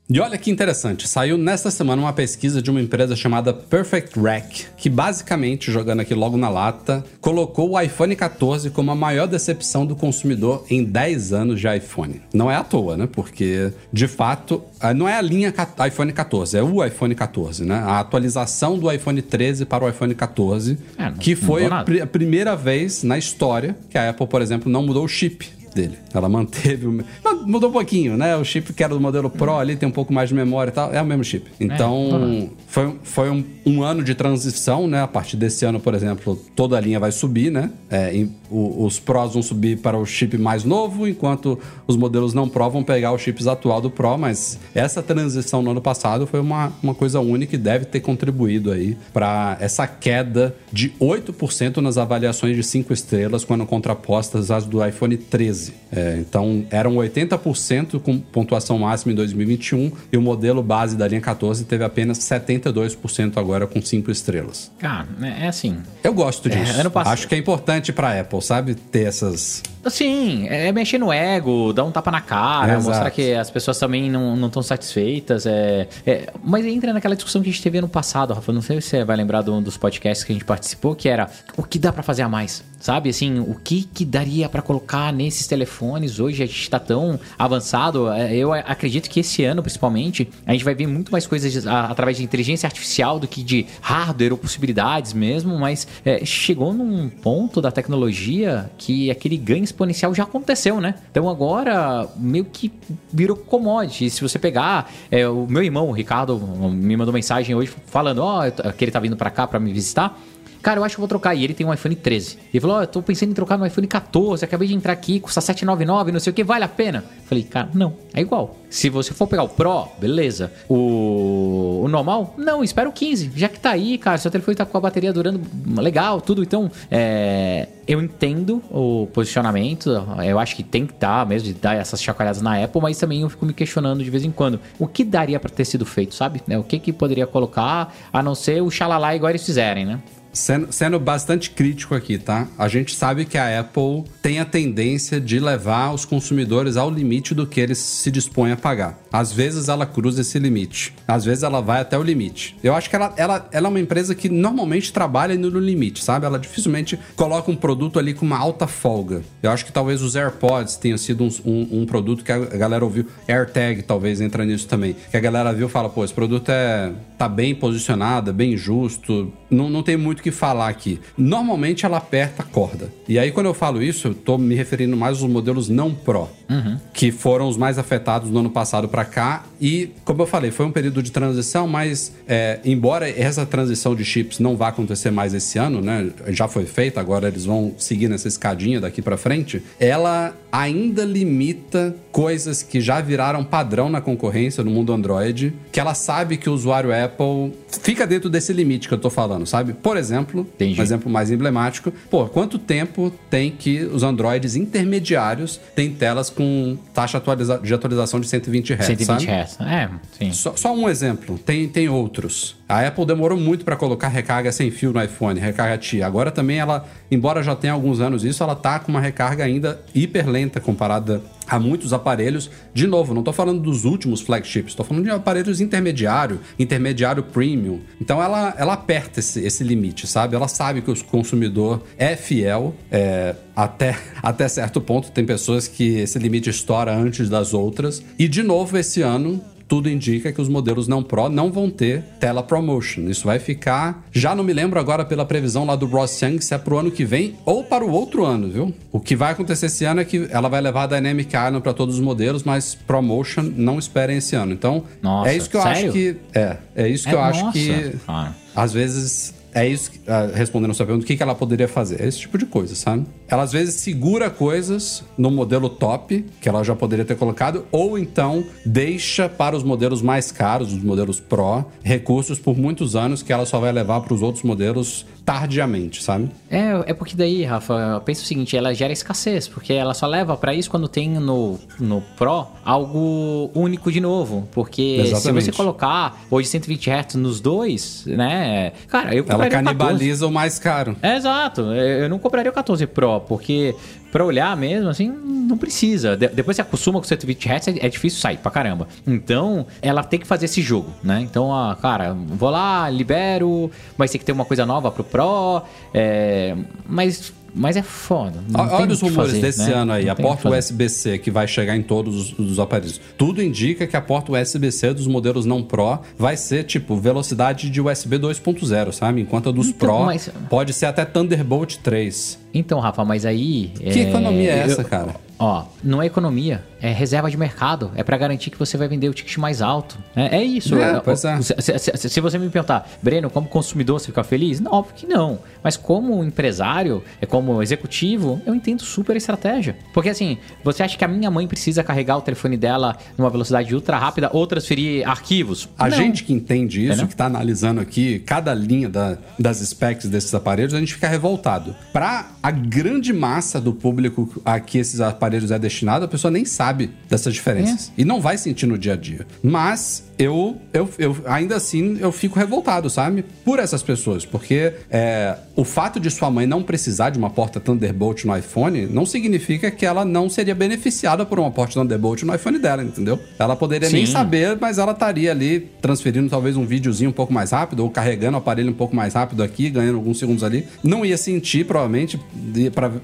E olha que interessante, saiu nesta semana uma pesquisa de uma empresa chamada Perfect Rack, que basicamente, jogando aqui logo na lata, colocou o iPhone 14 como a maior decepção do consumidor em 10 anos de iPhone. Não é à toa, né? Porque, de fato, ah, não é a linha iPhone 14, é o iPhone 14, né? A atualização do iPhone 13 para o iPhone 14, É, não- que foi a, pri- a primeira vez na história que a Apple, por exemplo, não mudou o chip dele. Ela manteve o. Mudou um pouquinho, né? O chip que era do modelo Pro ali tem um pouco mais de memória e tal. É o mesmo chip. Então, foi, foi um, um ano de transição, né? A partir desse ano, por exemplo, toda a linha vai subir, né? É, em- o- os Pros vão subir para o chip mais novo, enquanto os modelos não Pro vão pegar os chips atual do Pro. Mas essa transição no ano passado foi uma, uma coisa única e deve ter contribuído aí para essa queda de 8% nas avaliações de 5 estrelas quando contrapostas às do iPhone 13. É, então, eram 80% com pontuação máxima em 2021 e o modelo base da linha 14 teve apenas 72% agora com 5 estrelas. Cara, é é assim. Eu gosto É, disso. passado- Acho que é importante para Apple, sabe? Ter essas Sim, é mexer no ego, dar um tapa na cara, Exato. mostrar que as pessoas também não estão satisfeitas. É, é- mas entra naquela discussão que a gente teve ano passado, Rafa. Não sei se você vai lembrar de um dos podcasts que a gente participou, que era o que dá pra fazer a mais. Sabe, assim, o que que daria pra colocar nesses telefones hoje? A gente tá tão avançado. É, Eu acredito que esse ano, principalmente, a gente vai ver muito mais coisas através de inteligência artificial do que de hardware ou possibilidades mesmo, mas é, chegou num ponto da tecnologia que aquele ganho exponencial já aconteceu, né? Então agora meio que virou commodity. Se você pegar, é, o meu irmão, o Ricardo, me mandou mensagem hoje falando, ó, tô- que ele tá vindo pra cá pra me visitar. Cara, eu acho que eu vou trocar. E ele tem um iPhone 13. Ele falou: Ó, eu tô pensando em trocar no iPhone 14. Acabei de entrar aqui, custa 799, não sei o que, vale a pena? Falei, cara, não, é igual. Se você for pegar o Pro, beleza. O, o normal, não, espera o 15. Já que tá aí, cara, seu telefone tá com a bateria durando legal, tudo. Então, é, eu entendo o posicionamento. Eu acho que tem que dar mesmo, de dar essas chacoalhadas na Apple, mas também eu fico me questionando de vez em quando. O que daria pra ter sido feito, sabe? É, O que que poderia colocar, a não ser o xalala igual eles fizerem, né? Sendo, sendo bastante crítico aqui, tá? A gente sabe que a Apple tem a tendência de levar os consumidores ao limite do que eles se dispõem a pagar. Às vezes ela cruza esse limite, às vezes ela vai até o limite. Eu acho que ela, ela, ela é uma empresa que normalmente trabalha no limite, sabe? Ela dificilmente coloca um produto ali com uma alta folga. Eu acho que talvez os AirPods tenham sido um, um- um produto que a galera ouviu. AirTag talvez entra nisso também. Que a galera viu e fala, pô, esse produto é, tá bem posicionado, é bem justo. Não, não tem muito o que falar aqui. Normalmente ela aperta a corda. E aí, quando eu falo isso, eu tô me referindo mais aos modelos não Pro, que foram os mais afetados no ano passado para cá. E, como eu falei, foi um período de transição, mas é, embora essa transição de chips não vá acontecer mais esse ano, né? Já foi feita, agora eles vão seguir nessa escadinha daqui para frente. Ela ainda limita coisas que já viraram padrão na concorrência no mundo Android, que ela sabe que o usuário Apple fica dentro desse limite que eu tô falando, sabe? Por exemplo, Entendi. um exemplo mais emblemático, pô, quanto tempo tem que os Androids intermediários têm telas com taxa de atualização de 120 Hz, 120 sabe? É, sim. Só, só um exemplo, tem, tem outros. A Apple demorou muito para colocar recarga sem fio no iPhone, recarga TI. Agora também ela, embora já tenha alguns anos isso, ela tá com uma recarga ainda hiper lenta comparada a muitos aparelhos. De novo, não tô falando dos últimos flagships, tô falando de aparelhos intermediário, intermediário premium. Então ela, ela aperta esse, esse limite, sabe? Ela sabe que o consumidor é fiel, é, até, até certo ponto. Tem pessoas que esse limite estoura antes das outras. E de novo, esse ano, tudo indica que os modelos não Pro não vão ter tela ProMotion. Isso vai ficar. Já não me lembro agora pela previsão lá do Ross Young se é pro ano que vem ou para o outro ano, viu? O que vai acontecer esse ano é que ela vai levar a Dynamic Island para todos os modelos, mas ProMotion não esperem esse ano. Então, Nossa, é isso que eu sério? acho que. É, é isso que É, eu acho nossa, que. cara. Às vezes. É isso, ah, respondendo a sua pergunta, o que, que ela poderia fazer? É esse tipo de coisa, sabe? Ela às vezes segura coisas no modelo top, que ela já poderia ter colocado, ou então deixa para os modelos mais caros, os modelos Pro, recursos por muitos anos que ela só vai levar para os outros modelos tardiamente, sabe? É, é porque daí, Rafa, eu penso o seguinte, ela gera escassez, porque ela só leva pra isso quando tem no, no Pro algo único de novo. Porque Exatamente. se você colocar hoje 120 Hz nos dois, né? Cara, eu Ela compraria o 14. canibaliza o mais caro. É, exato. Eu não compraria o 14 Pro, porque pra olhar mesmo, assim, não precisa. De- depois você acostuma com 120 Hz, é, é difícil sair pra caramba. Então, ela tem que fazer esse jogo, né? Então, ah, cara, vou lá, libero, mas tem que ter uma coisa nova pro Pro, é, mas, mas é foda. Olha os rumores fazer, desse né? ano aí, Não a porta. USB-C que vai chegar em todos os, os aparelhos. Tudo indica que a porta USB-C dos modelos não Pro vai ser tipo velocidade de USB 2.0, sabe? Enquanto a dos Então, Pro mas- pode ser até Thunderbolt 3. Então, Rafa, mas aí. Que economia é essa, cara? Ó, não é economia, é reserva de mercado. É pra garantir que você vai vender o ticket mais alto. É, é isso. É, pois é. Se, se- se- você me perguntar, Breno, como consumidor você fica feliz? Não, óbvio que não. Mas como empresário, é como executivo, eu entendo super a estratégia. Porque assim, você acha que a minha mãe precisa carregar o telefone dela numa velocidade ultra rápida ou transferir arquivos? A Não. gente que entende isso, Entendeu? que tá analisando aqui cada linha da- das specs desses aparelhos, a gente fica revoltado. Pra a grande massa do público a que esses aparelhos aparelhos é destinado, a pessoa nem sabe dessas diferenças. E não vai sentir no dia a dia. Mas eu, eu, eu ainda assim, eu fico revoltado, sabe? Por essas pessoas. Porque é, o fato de sua mãe não precisar de uma porta Thunderbolt no iPhone não significa que ela não seria beneficiada por uma porta Thunderbolt no iPhone dela, entendeu? Ela poderia nem Sim. saber, mas ela estaria ali transferindo talvez um videozinho um pouco mais rápido, ou carregando o aparelho um pouco mais rápido aqui, ganhando alguns segundos ali. Não ia sentir, provavelmente,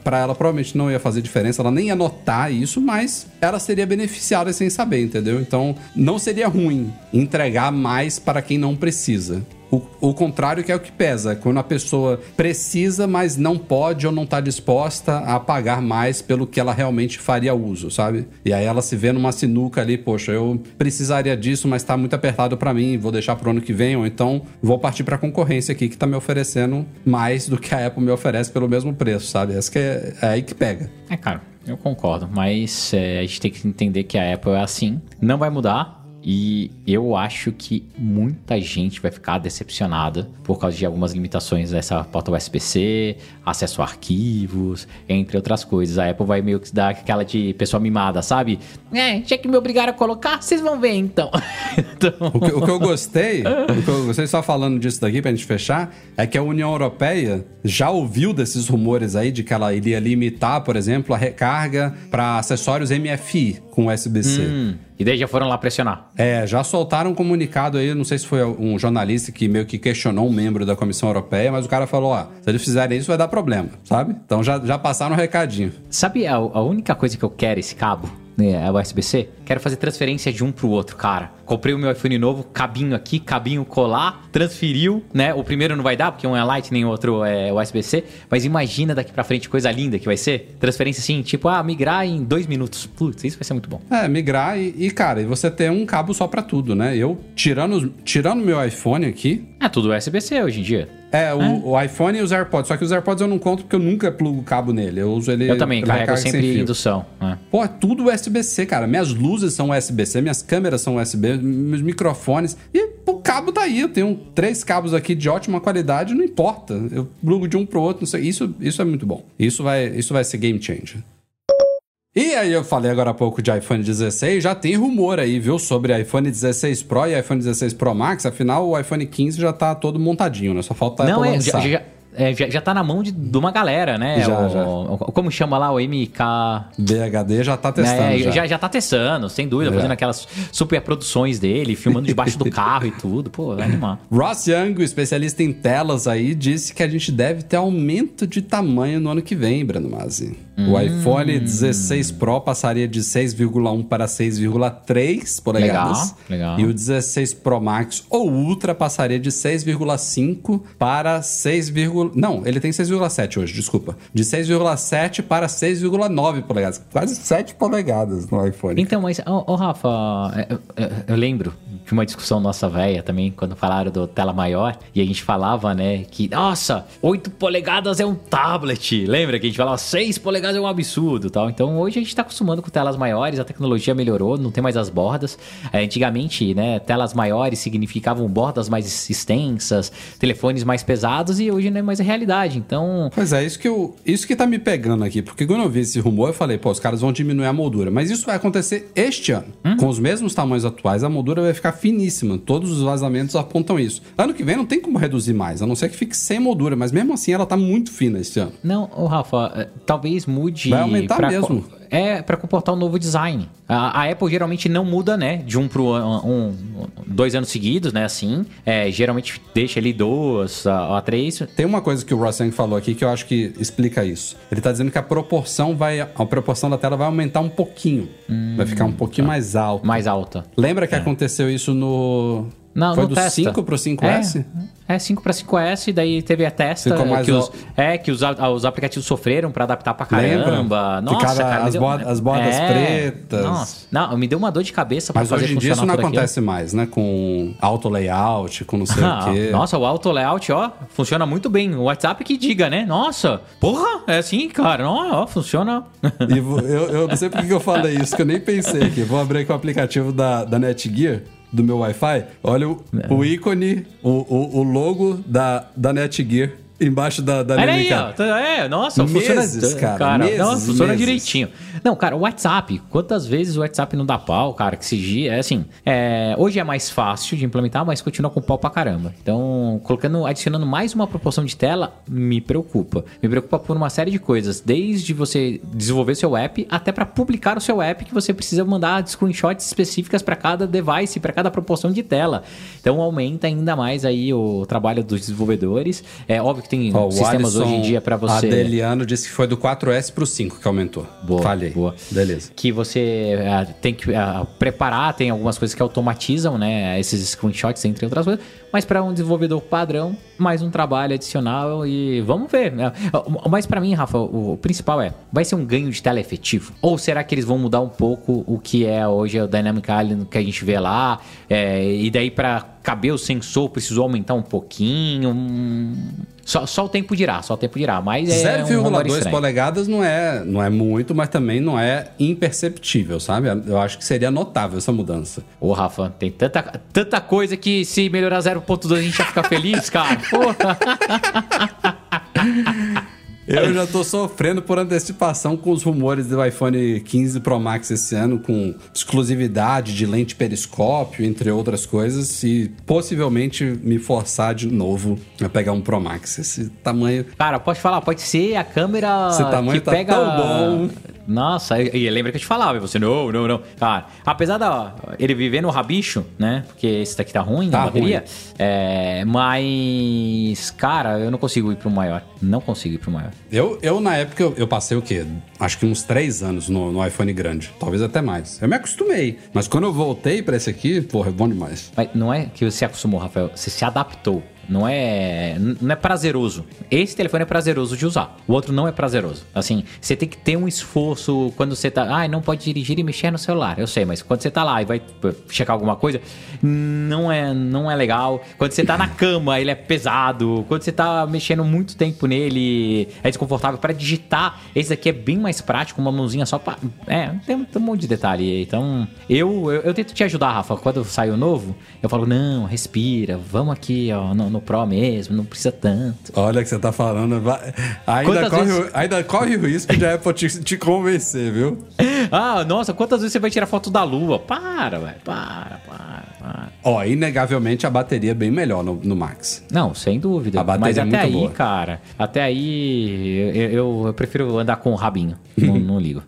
pra ela provavelmente não ia fazer diferença, ela nem ia notar isso, mas ela seria beneficiada sem saber, entendeu? Então, não seria ruim entregar mais para quem não precisa. O, o contrário que é o que pesa, quando a pessoa precisa, mas não pode ou não está disposta a pagar mais pelo que ela realmente faria uso, sabe? E aí ela se vê numa sinuca ali, poxa, eu precisaria disso, mas está muito apertado para mim, vou deixar pro ano que vem, ou então vou partir para a concorrência aqui que está me oferecendo mais do que a Apple me oferece pelo mesmo preço, sabe? Essa que é, é aí que pega. É, cara, eu concordo, mas é, a gente tem que entender que a Apple é assim, não vai mudar. E eu acho que muita gente vai ficar decepcionada por causa de algumas limitações dessa porta USB-C, acesso a arquivos, entre outras coisas. A Apple vai meio que dar aquela de pessoa mimada, sabe? É, tinha que me obrigar a colocar, vocês vão ver então. então O que, o que eu gostei, o que eu gostei só falando disso daqui pra gente fechar, é que a União Europeia já ouviu desses rumores aí de que ela iria limitar, por exemplo, a recarga para acessórios MFI com USB-C. Hum, e daí já foram lá pressionar. É, já soltaram um comunicado aí, não sei se foi um jornalista que meio que questionou um membro da Comissão Europeia, mas o cara falou, ó, se eles fizerem isso vai dar problema, sabe? Então já, já passaram o recadinho. Sabe a, a única coisa que eu quero esse cabo? É, a USB-C? Quero fazer transferência de um pro outro, cara. Comprei o meu iPhone novo, cabinho aqui, cabinho colar, transferiu, né? O primeiro não vai dar, porque um é Lightning, o outro é USB-C. Mas imagina daqui pra frente coisa linda que vai ser. Transferência assim, tipo, ah, migrar em dois minutos. Putz, isso vai ser muito bom. É, migrar e, e, cara, e você ter um cabo só pra tudo, né? Eu, tirando tirando meu iPhone aqui, É tudo USB-C hoje em dia. É, o, o iPhone e os AirPods. Só que os AirPods eu não conto porque eu nunca plugo cabo nele. Eu uso ele. Eu também, carrego sempre indução. né? Pô, é tudo USB-C, cara. Minhas luzes são USB-C, minhas câmeras são USB, meus microfones. E o cabo tá aí. Eu tenho três cabos aqui de ótima qualidade, não importa. Eu plugo de um pro outro, não sei. Isso, isso é muito bom. Isso vai, isso vai ser game changer. E aí eu falei agora há pouco de iPhone 16, já tem rumor aí, viu, sobre iPhone 16 Pro e iPhone 16 Pro Max. Afinal, o iPhone 15 já tá todo montadinho, né? Só falta Não, é, já, lançar. já, é, já, já tá na mão de, de uma galera, né? Já, o, já. o- como chama lá o MK. DHD já tá testando. É, já. já. já tá testando, sem dúvida, É. fazendo aquelas super produções dele, filmando debaixo do carro e tudo. Pô, vai animar. Ross Young, especialista em telas aí, disse que a gente deve ter aumento de tamanho no ano que vem, Breno Mazzi. O iPhone 16 Pro passaria de 6,1 para 6,3 polegadas. Legal, legal. E o 16 Pro Max ou Ultra passaria de 6,5 para 6, virgul- não, ele tem 6,7 hoje, desculpa. De 6,7 para 6,9 polegadas. Quase 7 polegadas no iPhone. Então, mas, ô, ô, Rafa, eu, eu- eu lembro de uma discussão nossa velha também, quando falaram do tela maior, e a gente falava, né, que, nossa, 8 polegadas é um tablet. Lembra que a gente falava 6 polegadas é um absurdo tal? Então, hoje a gente tá acostumando com telas maiores, a tecnologia melhorou, não tem mais as bordas. É, antigamente, né, telas maiores significavam bordas mais extensas, telefones mais pesados, e hoje não é mais a realidade. Então, Pois é, isso que, eu, isso que tá me pegando aqui. Porque quando eu vi esse rumor, eu falei, pô, os caras vão diminuir a moldura. Mas isso vai acontecer este ano. Com os mesmos tamanhos atuais, a moldura vai ficar finíssima. Todos os vazamentos apontam isso. Ano que vem não tem como reduzir mais, a não ser que fique sem moldura. Mas mesmo assim, ela tá muito fina este ano. Não, Rafa, eh, talvez mude. Vai aumentar pra mesmo. É, pra comportar um novo design. A, a Apple geralmente não muda, né? De um pro um, um- dois anos seguidos, né? Assim. É, geralmente deixa ali dois a, a três. Tem uma coisa que o Ross Young falou aqui que eu acho que explica isso. Ele tá dizendo que a proporção vai. A proporção da tela vai aumentar um pouquinho. vai ficar um pouquinho mais alto. Mais alta. Lembra que aconteceu isso no. Não, Foi do testa. 5 pro 5S? É, é 5 para 5S, daí teve a testa Ficou mais que os, é que os, a- os aplicativos sofreram pra adaptar pra Lembra? caramba. Nossa, Ficava cara, as deu- bordas- as bordas pretas. Nossa, não, me deu uma dor de cabeça pra Mas fazer hoje em dia isso não acontece mais, né? Com auto layout, com não sei Ah, o quê. Nossa, o auto layout, ó, funciona muito bem. O WhatsApp que diga, né? Nossa, porra, é assim, cara. Ó, ó, funciona. E eu, eu não sei por que que eu falei isso, que eu nem pensei aqui. Vou abrir aqui o aplicativo da, da Netgear, do meu Wi-Fi. Olha o, É. o ícone, o, o, o logo da, da Netgear embaixo da, da Olha aí, ó. Tá- É, nossa, Meses, funciona. cara, meses, nossa, funciona meses. direitinho. Não, cara, o WhatsApp. Quantas vezes o WhatsApp não dá pau, cara? Que se é assim. é, hoje é mais fácil de implementar, mas continua com pau pra caramba. Então, colocando, adicionando mais uma proporção de tela, me preocupa. Me preocupa por uma série de coisas. Desde você desenvolver seu app até pra publicar o seu app, que você precisa mandar screenshots específicas pra cada device, pra cada proporção de tela. Então, aumenta ainda mais aí o trabalho dos desenvolvedores. É óbvio que tem Ó, o sistemas Alisson hoje em dia pra você. Adeliano disse que foi do 4S pro 5 que aumentou. Boa, Falhei. boa. Beleza. que você ah, tem que ah, preparar, tem algumas coisas que automatizam, né, esses screenshots, entre outras coisas, mas para um desenvolvedor padrão, mais um trabalho adicional e vamos ver. né? Mas para mim, Rafa, o principal é, vai ser um ganho de tela efetivo? Ou será que eles vão mudar um pouco o que é hoje o Dynamic Island que a gente vê lá, é, e daí para caber o sensor precisou aumentar um pouquinho? Hum, Só, só o tempo dirá, só o tempo dirá, mas é um rumor 0,2 estranho. polegadas não é, não é muito, mas também não é imperceptível, sabe? Eu acho que seria notável essa mudança. Ô, Rafa, tem tanta, tanta coisa que se melhorar 0.2 a gente ia ficar feliz, cara. Porra. Eu já tô sofrendo por antecipação com os rumores do iPhone 15 Pro Max esse ano, com exclusividade de lente periscópio, entre outras coisas, e possivelmente me forçar de novo a pegar um Pro Max. Esse tamanho. Cara, pode falar, pode ser a câmera Esse tamanho que tá pega... tão bom. Nossa, e, lembra que eu te falava, e você, não, não, não. Cara, apesar da ele viver no rabicho, né? Porque esse daqui tá ruim Tá na bateria. É, mas, cara, eu não consigo ir pro maior. Não consigo ir pro maior. Eu, eu na época, eu, eu passei o quê? Acho que uns três anos no, no iPhone grande. Talvez até mais. Eu me acostumei. Mas quando eu voltei pra esse aqui, porra, é bom demais. Mas não é que você acostumou, Rafael. Você se adaptou. Não é, não é prazeroso. Esse telefone é prazeroso de usar. O outro não é prazeroso. Assim, você tem que ter um esforço quando você tá. Ah, não pode dirigir e mexer no celular. Eu sei, mas quando você tá lá e vai checar alguma coisa, não é, não é legal. Quando você tá na cama, ele é pesado. Quando você tá mexendo muito tempo nele, é desconfortável. Para digitar, esse aqui é bem mais prático, uma mãozinha só pra. É, tem, tem um monte de detalhe. Então, eu, eu, eu tento te ajudar, Rafa. Quando sai o novo, eu falo, não, respira, vamos aqui, ó, no, no Pro mesmo, não precisa tanto. Olha o que você tá falando. Ainda Quantas corre, vezes- o, ainda corre o risco de a Apple te, te convencer, viu? Ah, nossa, quantas vezes você vai tirar foto da lua? Para, velho, para, para, para. Ó, inegavelmente a bateria é bem melhor no, no Max. Não, sem dúvida. A bateria Mas é até muito aí, boa. cara, até aí eu, eu- eu prefiro andar com o rabinho. não, não ligo.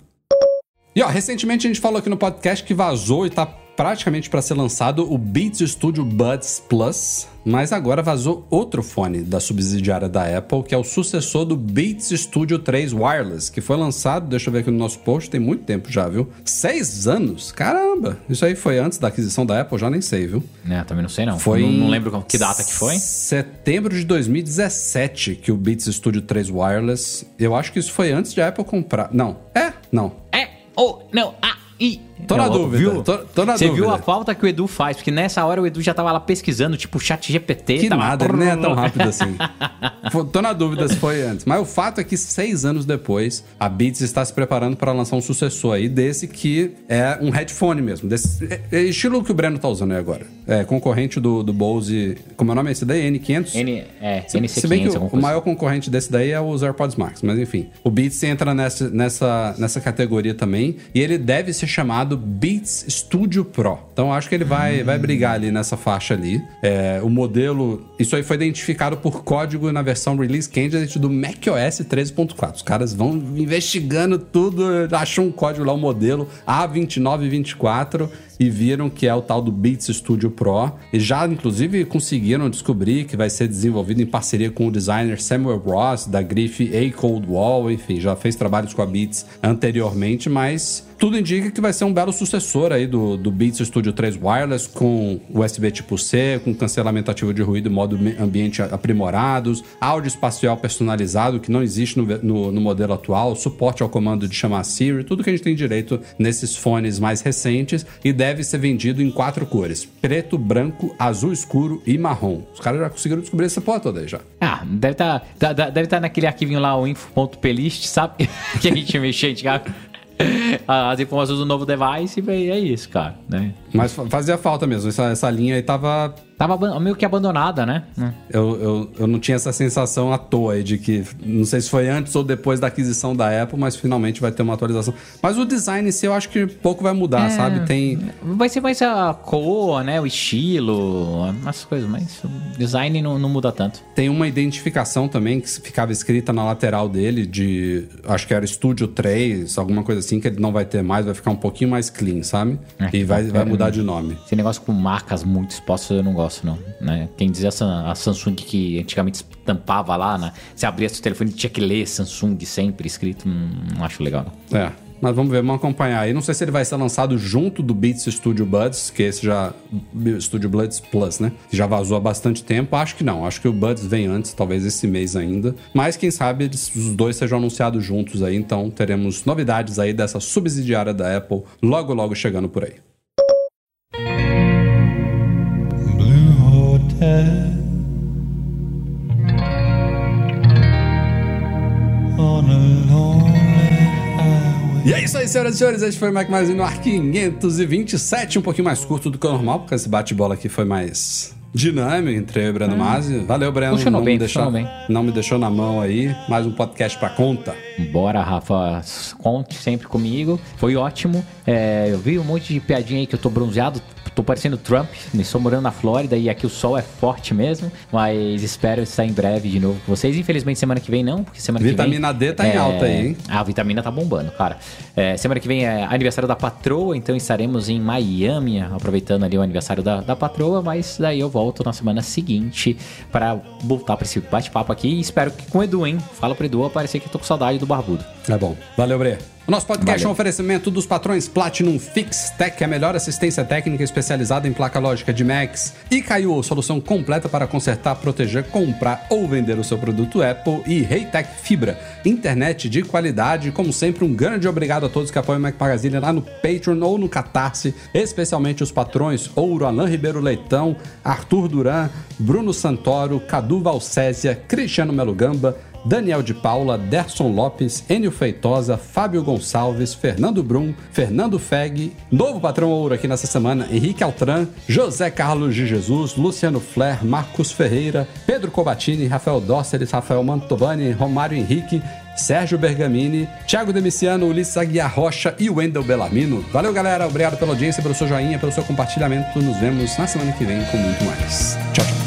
E ó, recentemente a gente falou aqui no podcast que vazou e tá praticamente para ser lançado o Beats Studio Buds Plus, mas agora vazou outro fone da subsidiária da Apple, que é o sucessor do Beats Studio 3 Wireless, que foi lançado, deixa eu ver aqui no nosso post, tem muito tempo já, viu? Seis anos? Caramba! Isso aí foi antes da aquisição da Apple, já nem sei, viu? Né, também não sei não. Foi não, não em lembro que data que foi. Setembro de 2017 que o Beats Studio 3 Wireless. Eu acho que isso foi antes de a Apple comprar. Não. É? Não. É ou não? Ah, e. Tô na Não, dúvida, Viu? tô- tô na Você dúvida. viu a falta que o Edu faz? Porque nessa hora o Edu já tava lá pesquisando, tipo, chat GPT. Que tava... nada, ele nem é tão rápido assim. Tô na dúvida se foi antes. Mas o fato é que seis anos depois, a Beats está se preparando para lançar um sucessor aí desse que é um headphone mesmo. Desse, é- é estilo que o Breno tá usando aí agora. É concorrente do, do Bose. Como é o nome desse daí? N500? N, é, Se, NC500, se bem que o, o maior concorrente desse daí é os AirPods Max, mas enfim. O Beats entra nessa, nessa, nessa categoria também e ele deve ser chamado Beats Studio Pro. Então acho que ele vai, vai brigar ali nessa faixa ali. É, o modelo, isso aí foi identificado por código na versão Release Candidate do macOS 13.4. Os caras vão investigando tudo, acham um código lá, o modelo A2924 e viram que é o tal do Beats Studio Pro. E já, inclusive, conseguiram descobrir que vai ser desenvolvido em parceria com o designer Samuel Ross, da grife A Cold Wall. Enfim, já fez trabalhos com a Beats anteriormente, mas tudo indica que vai ser um belo sucessor aí do, do Beats Studio 3 Wireless, com USB tipo C, com cancelamento ativo de ruído modo ambiente aprimorados, áudio espacial personalizado, que não existe no, no- no modelo atual, suporte ao comando de chamar Siri, tudo que a gente tem direito nesses fones mais recentes, e deve ser vendido em quatro cores: preto, branco, azul escuro e marrom. Os caras já conseguiram descobrir essa porra toda aí já. Ah, deve estar tá, tá- deve tá naquele arquivinho lá, o info.plist, sabe? que a gente mexia antigamente. As informações do novo device e é isso, cara, né? Mas fa- fazia falta mesmo. Essa, essa linha aí tava. Tava meio que abandonada, né? Eu, eu, eu não tinha essa sensação à toa aí de que. Não sei se foi antes ou depois da aquisição da Apple, mas finalmente vai ter uma atualização. Mas o design em si eu acho que pouco vai mudar, sabe? Tem. Vai ser mais a cor, né? O estilo, as coisas, mas o design não, não muda tanto. Tem uma identificação também que ficava escrita na lateral dele de. Acho que era Studio 3, alguma coisa assim, que ele não vai ter mais, vai ficar um pouquinho mais clean, sabe? É, e vai, vai bacana, mudar de nome. Esse negócio com marcas muito expostas eu não gosto, não. Né? Quem dizia a Samsung que antigamente estampava lá, né? Você abria seu telefone e tinha que ler Samsung sempre escrito, hum, não acho legal, não. É. Mas vamos ver, vamos acompanhar aí. Não sei se ele vai ser lançado junto do Beats Studio Buds, que esse já. Studio Buds Plus, né? Já vazou há bastante tempo. Acho que não. Acho que o Buds vem antes, talvez esse mês ainda. Mas quem sabe eles- os dois sejam anunciados juntos aí. Então teremos novidades aí dessa subsidiária da Apple logo, logo chegando por aí. E é isso aí, senhoras e senhores. Este foi o Mac Mais no ar 527, um pouquinho mais curto do que o normal, porque esse bate-bola aqui foi mais dinâmico entre eu e o Breno Masi. Valeu, Breno. Funcionou não bem, me deixou, funcionou Não me deixou na mão aí. Mais um podcast pra conta. Bora, Rafa, conte sempre comigo. Foi ótimo. É, eu vi um monte de piadinha aí que eu tô bronzeado. Tô parecendo Trump, estou morando na Flórida e aqui o sol é forte mesmo. Mas espero estar em breve de novo com vocês. Infelizmente, semana que vem não, porque semana Vitamina que vem. D tá em alta aí, hein? A vitamina tá bombando, cara. É, semana que vem é aniversário da patroa, então estaremos em Miami, aproveitando ali o aniversário da, da patroa. Mas daí eu volto na semana seguinte para voltar para esse bate-papo aqui. E espero que com o Edu, hein? Fala pro Edu aparecer que eu tô com saudade do barbudo. É bom. Valeu, Bre. O nosso podcast Valeu. é um oferecimento dos patrões Platinum Fix Tech, a melhor assistência técnica especializada em placa lógica de Macs. E Caiu, solução completa para consertar, proteger, comprar ou vender o seu produto Apple. E Reitec Fibra, internet de qualidade. Como sempre, um grande obrigado a todos que apoiam o Mac Magazine lá no Patreon ou no Catarse, especialmente os patrões Ouro, Alain Ribeiro Leitão, Arthur Duran, Bruno Santoro, Cadu Valcésia, Cristiano Melo Gamba, Daniel de Paula, Derson Lopes, Enio Feitosa, Fábio Gonçalves, Fernando Brum, Fernando Feg, novo patrão ouro aqui nessa semana, Henrique Altran, José Carlos de Jesus, Luciano Flair, Marcos Ferreira, Pedro Cobatini, Rafael Dóceres, Rafael Mantovani, Romário Henrique, Sérgio Bergamini, Thiago Demiciano, Ulisses Aguiar Rocha e Wendel Bellarmino. Valeu, galera. Obrigado pela audiência, pelo seu joinha, pelo seu compartilhamento. Nos vemos na semana que vem com muito mais. Tchau, tchau.